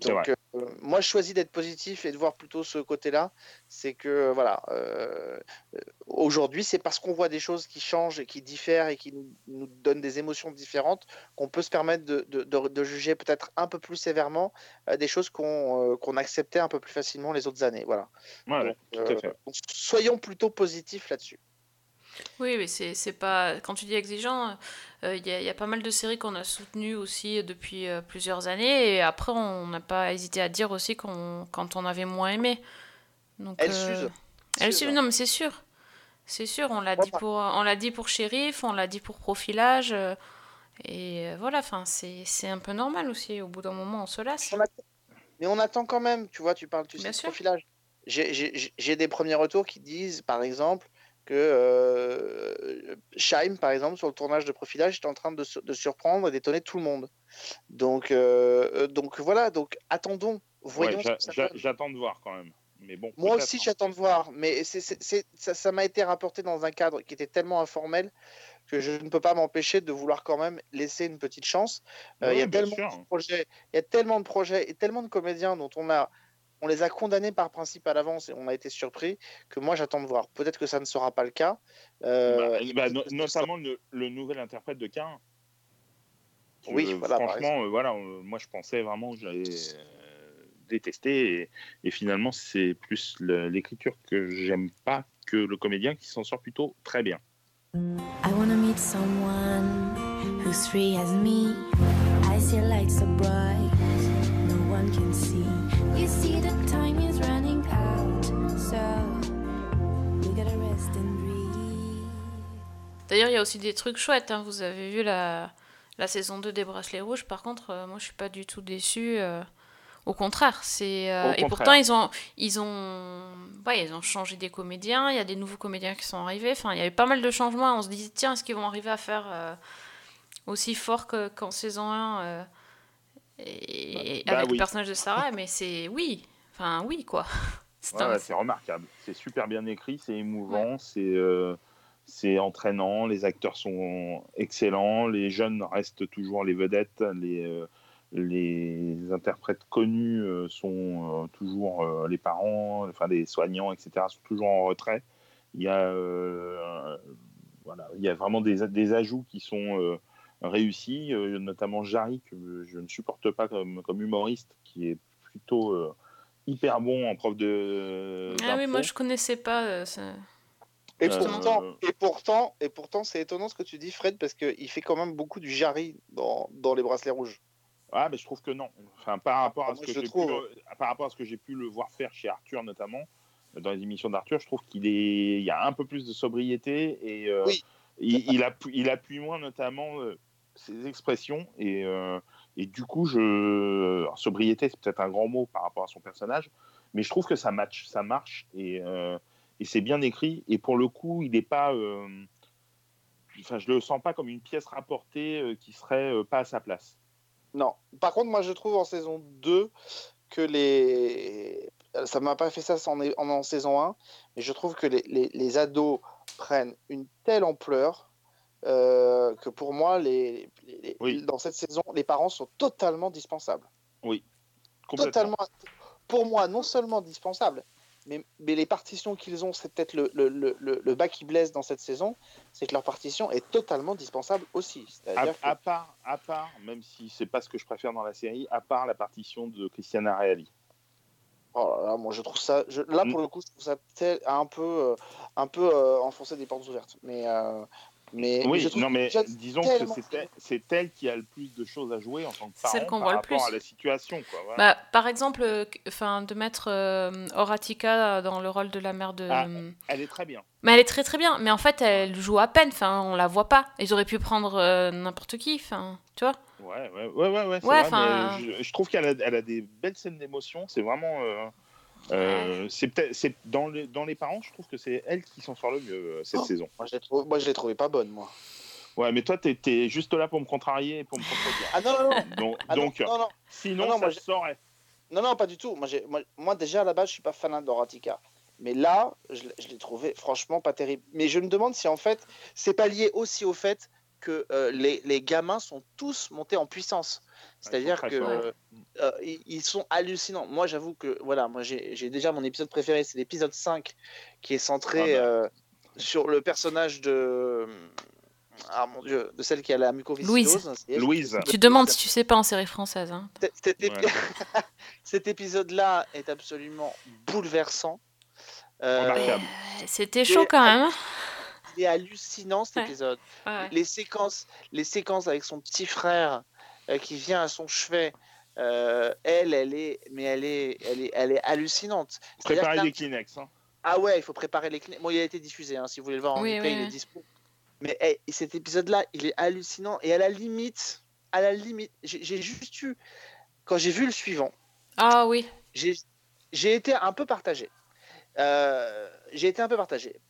Donc, euh, moi, je choisis d'être positif et de voir plutôt ce côté-là. C'est que, voilà, euh, aujourd'hui, c'est parce qu'on voit des choses qui changent et qui diffèrent et qui nous, nous donnent des émotions différentes qu'on peut se permettre de, de, de, de juger peut-être un peu plus sévèrement euh, des choses qu'on qu'on acceptait un peu plus facilement les autres années. Voilà. Ouais, donc, tout à fait. donc, soyons plutôt positifs là-dessus. Oui, mais c'est pas. Quand tu dis exigeant, il euh, y, y, a pas mal de séries qu'on a soutenues aussi depuis euh, plusieurs années, et après, on n'a pas hésité à dire aussi qu quand on avait moins aimé. Donc, elle euh, s'use. Elle s'use, non, mais c'est sûr. C'est sûr, on l'a dit, pour, on l'a dit pour Shérif, on l'a dit pour Profilage, euh, et voilà, enfin, c'est un peu normal aussi. Au bout d'un moment, on se lasse. On attend, mais on attend quand même, tu vois, tu parles, tu sais, de Profilage. J'ai des premiers retours qui disent, par exemple, que euh, Scheim, par exemple, sur le tournage de Profilage, est en train de, de surprendre et d'étonner tout le monde. Donc, euh, donc voilà, donc attendons, voyons. Ouais, J'attends de voir quand même. Mais bon, Moi aussi, hein. j'attends de voir, mais c est, c est, ça m'a été rapporté dans un cadre qui était tellement informel que je ne peux pas m'empêcher de vouloir quand même laisser une petite chance. Euh, il y a tellement de projets, il y a tellement de projets et tellement de comédiens dont on a on les a condamnés par principe à l'avance et on a été surpris que moi j'attends de voir. Peut-être que ça ne sera pas le cas. Euh, bah, bah, no notamment le, le, nouvel interprète de Cain. Oui, euh, voilà, franchement, euh, voilà, moi je pensais vraiment que j'allais euh, détester et, et finalement c'est plus l'écriture que j'aime pas que le comédien qui s'en sort plutôt très bien. I wanna meet someone who's free as me. I see lights so bright, no one can see. You see the time is running out, so we gotta rest and breathe. D'ailleurs, il y a aussi des trucs chouettes. Hein. Vous avez vu la, la saison 2 des Bracelets Rouges. Par contre, euh, moi, je suis pas du tout déçue. Euh, au contraire, c'est euh, et pourtant ils ont ils ont ouais, ils ont changé des comédiens. Il y a des nouveaux comédiens qui sont arrivés. Enfin, il y avait pas mal de changements. On se dit tiens, est-ce qu'ils vont arriver à faire euh, aussi fort qu'en qu saison 1 euh, et, bah, avec oui. le personnage de Sarah, mais c'est oui, enfin oui quoi. C'est ouais, remarquable, c'est super bien écrit, c'est émouvant, ouais. c'est euh, c'est entraînant, les acteurs sont excellents, les jeunes restent toujours les vedettes, les euh, les interprètes connus euh, sont toujours les parents, enfin les soignants, etc. sont toujours en retrait. Il y a voilà, il y a vraiment des, des ajouts qui sont réussi, euh, notamment Jarry, que je ne supporte pas comme, comme humoriste, qui est plutôt euh, hyper bon en prof de. Ah oui, moi je connaissais pas. Euh, et, pourtant, et pourtant, et pourtant, c'est étonnant ce que tu dis, Fred, parce qu'il fait quand même beaucoup du Jarry dans, dans les bracelets rouges. Ah, mais je trouve que non. Enfin, par rapport à ce que j'ai pu, par rapport à ce que j'ai pu le voir faire chez Arthur notamment, dans les émissions d'Arthur, je trouve qu'il est, il y a un peu plus de sobriété et euh, oui. il, il, appuie, il appuie moins notamment euh, ses expressions et, euh, et du coup je Alors, sobriété c'est peut-être un grand mot par rapport à son personnage mais je trouve que ça match ça marche et, euh, et c'est bien écrit et pour le coup il n'est pas euh... enfin je le sens pas comme une pièce rapportée euh, qui serait pas à sa place. Non. Par contre moi je trouve en saison 2 que les ça m'a pas fait ça en, en, saison 1, mais je trouve que les, les ados prennent une telle ampleur euh, que pour moi, les, les- Oui. dans cette saison, les parents sont totalement dispensables. Complètement. Totalement, pour moi, non seulement indispensables, mais, mais les partitions qu'ils ont, c'est peut-être le, le, le, le- le bas qui blesse dans cette saison, c'est que leur partition est totalement dispensable aussi. À, C'est-à-dire que- à part, à part, même si c'est pas ce que je préfère dans la série, à part la partition de Christiana Reali. Oh là là, moi je trouve ça. je- là Mm. pour le coup, je trouve ça tel- un peu, euh, un peu euh, enfoncer des portes ouvertes. Mais, euh, mais, mais Oui, non, mais disons que c'est elle, c'est elle qui a le plus de choses à jouer en tant que C'est parent celle qu'on par voit le rapport plus. à la situation. Quoi, voilà. Bah, par exemple, euh, enfin, de mettre euh, Horatica dans le rôle de la mère de. Ah. Elle est très bien. Mais elle est très très bien. Mais en fait, elle joue à peine. Enfin, on la voit pas. Ils auraient pu prendre euh, n'importe qui. Enfin, tu vois. Ouais, ouais, ouais, ouais, ouais, c'est Ouais, vrai, enfin- mais je, je trouve qu'elle a, elle a des belles scènes d'émotion. C'est vraiment. euh, euh, c'est peut-être, c'est dans les, dans les parents, je trouve que c'est elle qui s'en sort le mieux euh, cette Oh. saison. Moi je l'ai trouvé, moi, je l'ai trouvé pas bonne, moi. Ouais, mais toi, t'es, t'es juste là pour me contrarier et pour me contredire. Ah non, non, non. Donc, Ah, non, donc non, non, sinon, non, non, ça moi, se saurait. non, non, pas du tout. Moi, j'ai- moi, moi, déjà à la base, je suis pas fan d'Horatica. Mais là, je, je l'ai trouvé franchement pas terrible. Mais je me demande si en fait, c'est pas lié aussi au fait que euh, les, les gamins sont tous montés en puissance. C'est-à-dire très que euh, euh, ils, sont hallucinants. Moi, j'avoue que voilà, moi j'ai j'ai déjà mon épisode préféré, c'est l'épisode 5 qui est centré Ah bah. euh, sur le personnage de ah mon dieu, de celle qui a la mucoviscidose. Elle. Louise. Tu demandes si tu sais pas en série française. Hein. Cet- cet épi- Ouais. Cet épisode-là est absolument bouleversant. Euh, Remarquable. Euh, C'était chaud quand même. Il est hallucinant cet Ouais. épisode. Ouais, ouais. Les séquences, les séquences avec son petit frère euh, qui vient à son chevet. euh, elle, elle est, mais elle est, elle est, elle est hallucinante. Là- des Kleenex. Hein. Ah ouais, il faut préparer les clés. Bon, il a été diffusé, hein, si vous voulez le voir en Oui, replay, oui, il est dispo. Mais hey, cet épisode-là, il est hallucinant. Et à la limite, à la limite, j'ai juste eu, quand j'ai vu le suivant, Ah oui. j'ai j'ai été un peu partagé. Euh, j'ai été un peu partagé.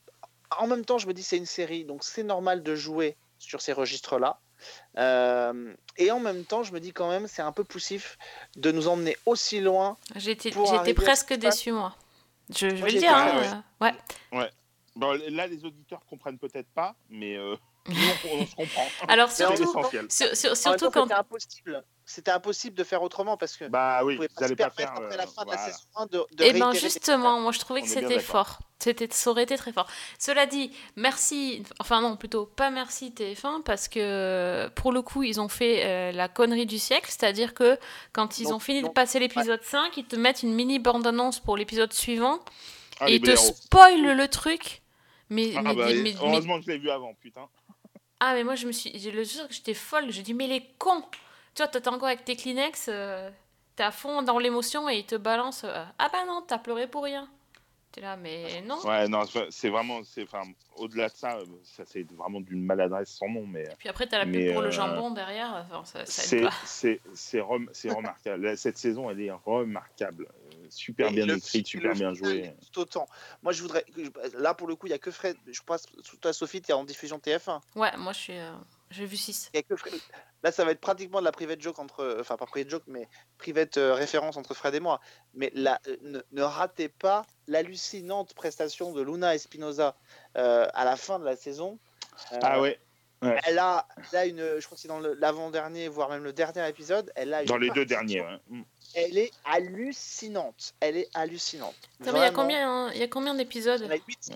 En même temps, je me dis c'est une série, donc c'est normal de jouer sur ces registres-là. Euh, et en même temps, je me dis quand même c'est un peu poussif de nous emmener aussi loin. J'étais presque déçue moi. Je, je vais le dire. hein, euh, ouais. Bon, là, les auditeurs comprennent peut-être pas, mais euh, nous, on, on se comprend. Alors surtout, sur- surtout temps, quand impossible. C'était impossible de faire autrement parce que Bah oui, vous pas se allez pas permettre faire. après euh, la fin de la saison 1 de, de Eh ben justement, moi je trouvais que c'était fort. C'était, ça aurait été très fort. Cela dit, merci, enfin non, plutôt pas merci TF1 parce que pour le coup, ils ont fait euh, la connerie du siècle, c'est-à-dire que quand ils Non, ont fini non. de passer l'épisode 5, ils te mettent une mini bande-annonce pour l'épisode suivant Ah, et ils te spoilent le truc. Mais, Ah, mais- bah, mais- mais- heureusement que je l'ai vu avant, putain. ah mais moi je me suis, je le jure que j'étais folle. J'ai dit mais les cons. Tu vois, t'es encore avec tes Kleenex, euh, t'es à fond dans l'émotion et ils te balancent. euh, ah bah non, t'as pleuré pour rien. T'es là, mais non. Ouais, non, c'est vraiment, c'est, enfin, au-delà de ça, euh, ça c'est vraiment d'une maladresse sans nom, mais Puis après, t'as la pub pour le euh, jambon derrière. Enfin, ça, ça aide c'est, pas. c'est, c'est, rem- remarquable. Cette saison, elle est remarquable, super Et bien écrite, super le bien jouée. Tout autant. Moi, je voudrais. Là, pour le coup, il n'y a que Fred. Je pense, toi, Sophie, tu es en diffusion TF1. Ouais, moi je suis. Euh, J'ai vu 6. Il y a que Fred- Là, ça va être pratiquement de la private joke entre. Enfin, pas private joke, mais private euh, référence entre Fred et moi. Mais là, euh, ne, ne ratez pas l'hallucinante prestation de Luna Espinosa euh, à la fin de la saison. Euh, Ah ouais, Elle a, elle a une. Je crois que c'est dans l'avant-dernier, voire même le dernier épisode. Elle a une dans les deux derniers. ouais. Mm. Elle est hallucinante. Elle est hallucinante. Il y a combien, hein, il y a combien d'épisodes? Y en a huit.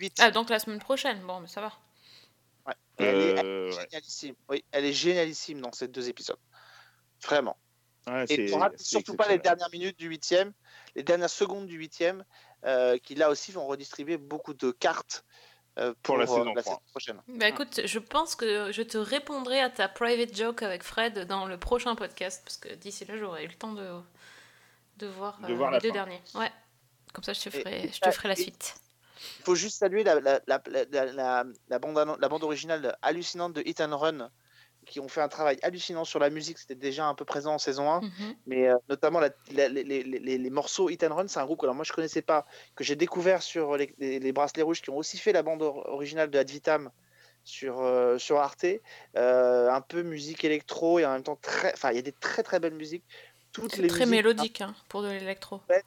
Huit. Ah, donc la semaine prochaine. Bon, mais ça va. Et elle est Euh, ouais. génialissime. Oui, elle est génialissime dans ces deux épisodes. Vraiment. Ouais, Et tu surtout pas les dernières minutes du huitième, les dernières secondes du huitième, euh, qui là aussi vont redistribuer beaucoup de cartes euh, pour, Pour la euh, saison prochaine. Bah écoute, je pense que je te répondrai à ta private joke avec Fred dans le prochain podcast. Parce que d'ici là, j'aurai eu le temps de, de voir, De euh, voir les deux fin. derniers. Ouais. Comme ça, je te ferai, et je te ferai la et- suite. Il faut juste saluer la, la, la, la, bande, annon- la bande originale hallucinante de Hit and Run, qui ont fait un travail hallucinant sur la musique. C'était déjà un peu présent en saison 1. Mhm. mais euh, notamment les, les- les- les morceaux Hit and Run, c'est un groupe que alors moi je connaissais pas, que j'ai découvert sur les, bracelets rouges qui ont aussi fait la bande or- originale de Ad Vitam sur, euh, sur Arte, Euh, un peu musique électro et en même temps très, enfin il y a des très très belles musiques. Toutes les très musiques- mélodique hein, pour de l'électro. Ouais,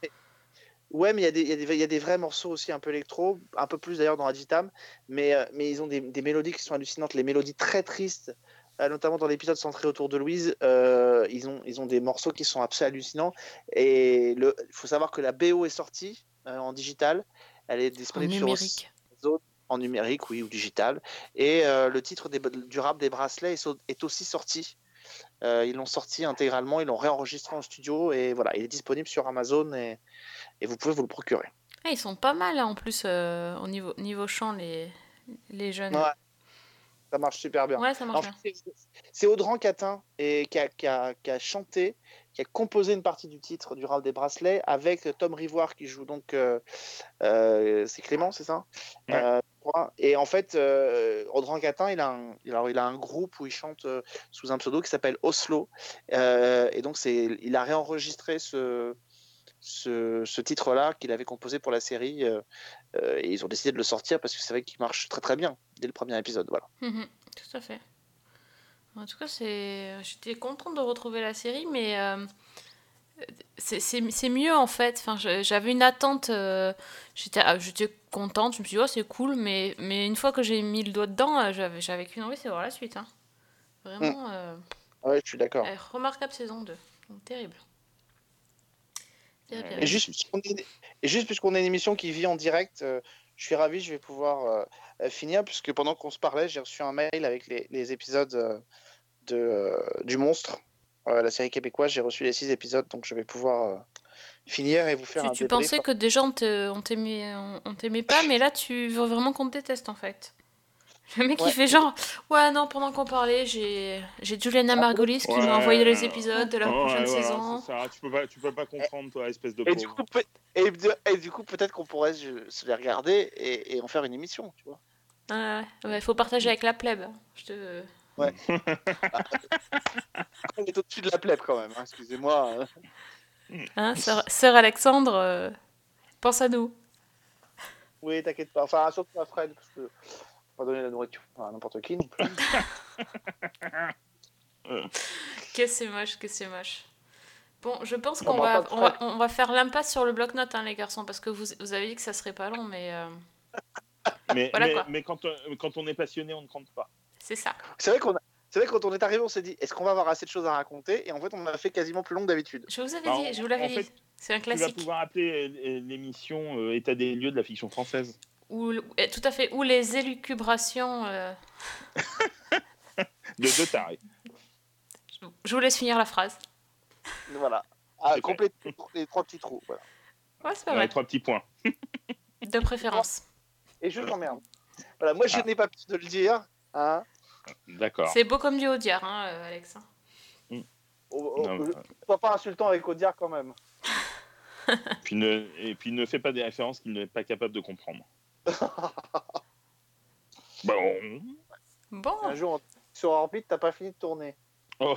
Ouais, mais il y, a des- il y, y a des vrais morceaux aussi un peu électro, un peu plus d'ailleurs dans Agitam, mais, euh, mais ils ont des, des mélodies qui sont hallucinantes, les mélodies très tristes, euh, notamment dans l'épisode centré autour de Louise, euh, ils, ont, ils ont des morceaux qui sont absolument hallucinants. Et il faut savoir que la BO est sortie euh, en digital, elle est En disponible sur numérique. en numérique, oui, ou digital. Et euh, le titre des, du rap des bracelets est, est aussi sorti. Ils l'ont sorti intégralement, ils l'ont réenregistré en studio et voilà, il est disponible sur Amazon et, et vous pouvez vous le procurer. Ah, ils sont pas mal hein, en plus euh, au niveau, niveau chant, les, les jeunes. Ouais, ça marche super bien. Ouais, ça marche En bien. c'est- Audran Catin et qui, a, qui a- qui a chanté, qui a composé une partie du titre du rap des bracelets avec Tom Rivoire qui joue donc. euh, euh, c'est Clément, c'est ça? Ouais. Euh. Et en fait, euh, Audran Catin, il a, un, il, a, il a un groupe où il chante sous un pseudo qui s'appelle Oslo. Euh, et donc, c'est, il a réenregistré ce. Ce, ce titre-là qu'il avait composé pour la série euh, euh, et ils ont décidé de le sortir parce que c'est vrai qu'il marche très très bien dès le premier épisode voilà Mhm, tout à fait. En tout cas, c'est... j'étais contente de retrouver la série, mais euh, c'est, c'est- c'est mieux en fait. Enfin, je- j'avais une attente, euh, j'étais, ah, j'étais contente, je me suis dit, oh, c'est cool, mais, mais une fois que j'ai mis le doigt dedans, j'avais, j'avais qu'une envie, c'est voir la suite. hein. Vraiment, euh, ouais je suis d'accord remarquable saison 2. Donc, terrible. Et juste, puisqu'on est, a une émission qui vit en direct, euh, je suis ravi, je vais pouvoir euh, euh, finir, puisque pendant qu'on se parlait, j'ai reçu un mail avec les, les épisodes euh, de, du Monstre, la série québécoise. J'ai reçu les six épisodes, donc je vais pouvoir finir et vous faire Tu, un tu débrief. pensais que déjà on t'aimait pas, mais là tu veux vraiment qu'on te déteste en fait. Le mec Ouais. il fait genre, ouais non, pendant qu'on parlait, j'ai, j'ai Juliana Ah, Margolis qui Ouais. m'a envoyé les épisodes de la Ouais, prochaine voilà, saison. ça. Tu peux pas, tu peux pas comprendre, toi, espèce de Et du coup, peut- et, de- et du coup, peut-être qu'on pourrait se les regarder et, et en faire une émission, tu vois. Ouais, ouais, faut partager avec la plèbe. Je te... On est au-dessus de la plèbe quand même, hein, excusez-moi. hein. Hein, sœur, sœur Alexandre, euh, pense à nous. Oui, t'inquiète pas. Enfin, surtout à Fred, parce que on va donner la nourriture à n'importe qui non plus. Qu'est-ce que c'est moche, qu'est-ce que c'est moche. Bon, je pense On qu'on va va, pas on va, on va faire l'impasse sur le bloc-notes, hein, les garçons, parce que vous, vous avez dit que ça serait pas long, mais euh, Mais, Voilà, mais, quoi. mais quand, euh, quand on est passionné, on ne compte pas. c'est ça. C'est vrai qu'on a- c'est vrai que quand on est arrivé, on s'est dit est-ce qu'on va avoir assez de choses à raconter? Et en fait, on a fait quasiment plus long que d'habitude. Je vous avais Bah, dit, je vous l'avais dit. C'est un Tu vas classique. pouvoir appeler euh, l'émission euh, État des lieux de la fiction française. Ou, eh, tout à fait. Ou les élucubrations. euh, De deux tarés. Je vous laisse finir la phrase. Voilà. Ah, complète les trois petits trous. Voilà. Ouais, c'est pas mal. trois petits points. De préférence. Et je t'emmerde. Voilà, moi, je Ah. n'ai pas pu te le dire. Hein. D'accord. C'est beau comme du Audiard, hein, euh, Alex. Oh, oh, Non, euh, mais- Sois pas insultant avec Audiard quand même. Puis ne, et puis ne fais pas des références qu'il n'est pas capable de comprendre. bon. Bon. Un jour, sur Orbite, t'as pas fini de tourner. Oh.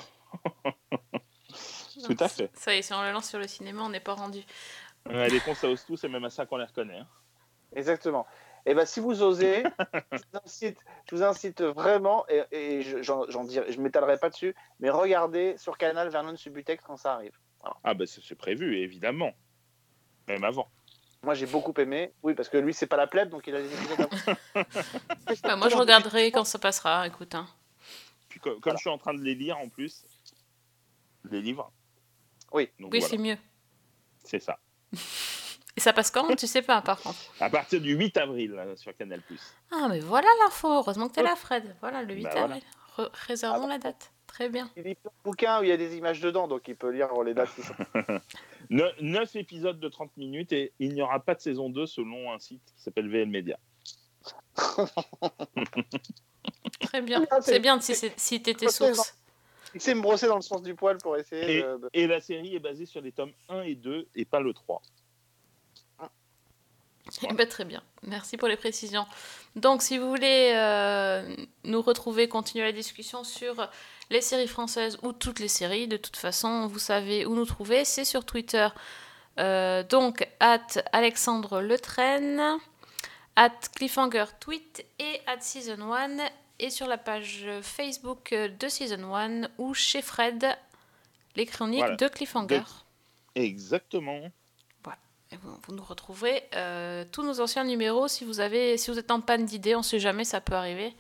Tout à fait. Ça y est, si on le lance sur le cinéma, on n'est pas rendu. Ouais, les cons, ça ose tout, c'est même à ça qu'on les reconnaît. hein. Exactement. Et ben si vous osez, je vous incite, je vous incite vraiment, et, et je, j'en, j'en dirai- je m'étalerai pas dessus, mais regardez sur Canal Vernon Subutex quand ça arrive. Ah bah c'est c'est prévu, évidemment. Même avant. Moi j'ai beaucoup aimé, oui parce que lui c'est pas la plèbe donc il a des épisodes. Bah, moi, je regarderai quand ça passera. Écoute, hein. Puis co- comme je suis en train de les lire en plus, les livres. Oui. Donc Oui, voilà, c'est mieux. c'est ça. Et ça passe quand Tu sais pas, par contre? À partir du 8 avril là, sur Canal+. Ah, mais voilà l'info. Heureusement que t'es là, Fred. Voilà, le 8 Bah, avril. Réservons Ah bah. la date. Très bien. Il lit plein de bouquins où il y a des images dedans donc il peut lire les dates. sont- 9 épisodes de 30 minutes et il n'y aura pas de saison 2 selon un site qui s'appelle VL Media. Très bien. Ah, c'est- bien si si t'étais source. Il sait me brosser dans le sens du poil pour essayer Et, de. de- et la série est basée sur les tomes 1 et 2 et pas le 3. Eh ben, très bien. Merci pour les précisions. Donc, si vous voulez euh, nous retrouver, continuer la discussion sur les séries françaises ou toutes les séries, de toute façon, vous savez où nous trouver. C'est sur Twitter. Euh, donc, at Alexandre Letraine, at Cliffhanger Tweet et at Season 1. Et sur la page Facebook de Season 1 ou chez Fred, les chroniques Voilà. de Cliffhanger. Exactement. Et vous, vous nous retrouverez euh, tous nos anciens numéros si vous avez, si vous êtes en panne d'idées. On sait jamais, ça peut arriver.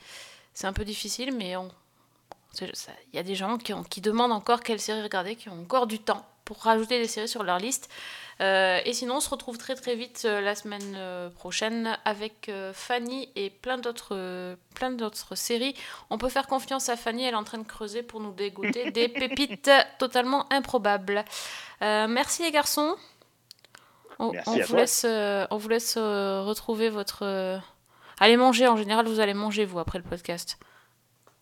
C'est un peu difficile, mais on, il y a des gens qui, ont- qui demandent encore quelle série regarder, qui ont encore du temps pour rajouter des séries sur leur liste. Euh, et sinon, on se retrouve très très vite euh, la semaine euh, prochaine avec Fanny et plein d'autres plein d'autres séries. On peut faire confiance à Fanny, elle est en train de creuser pour nous dégoûter des pépites totalement improbables. Merci les garçons. On, vous toi. laisse, on vous laisse retrouver votre. Allez manger, en général, vous allez manger vous après le podcast.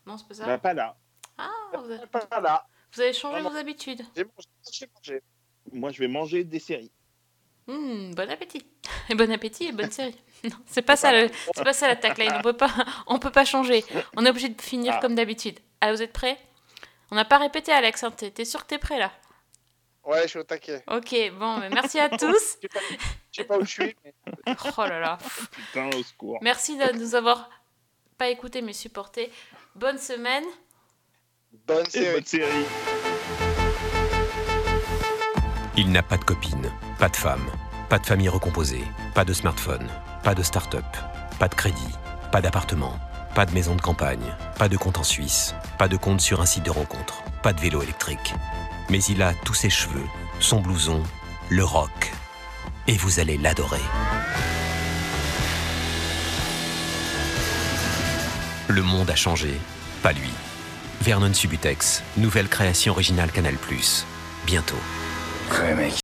Non, c'est pas ça Bah, pas là. Ah, vous avez, Pas là. vous avez changé vos habitudes. J'ai mangé. J'ai mangé. Moi, je vais manger des séries. Hmm, bon appétit. Et bon appétit et bonne série. Non, c'est pas ça le, c'est pas ça la tagline. On peut pas, on peut pas changer. On est obligé de finir Ah. comme d'habitude. Allez, vous êtes prêts? On n'a pas répété, Alex. hein. T'es t'es sûr que t'es prêt là? Ouais, je suis au taquet. Ok, bon, mais merci à tous. Je sais pas, je sais pas où je suis. mais- Oh là là. Putain, au secours. Merci de nous avoir pas écoutés mais supportés. Bonne semaine. Bonne série. bonne série. Il n'a pas de copine, pas de femme, pas de famille recomposée, pas de smartphone, pas de start-up, pas de crédit, pas d'appartement, pas de maison de campagne, pas de compte en Suisse, pas de compte sur un site de rencontre, pas de vélo électrique. Mais il a tous ses cheveux, son blouson, le rock. Et vous allez l'adorer. Le monde a changé, pas lui. Vernon Subutex, nouvelle création originale Canal+. Bientôt. Ouais.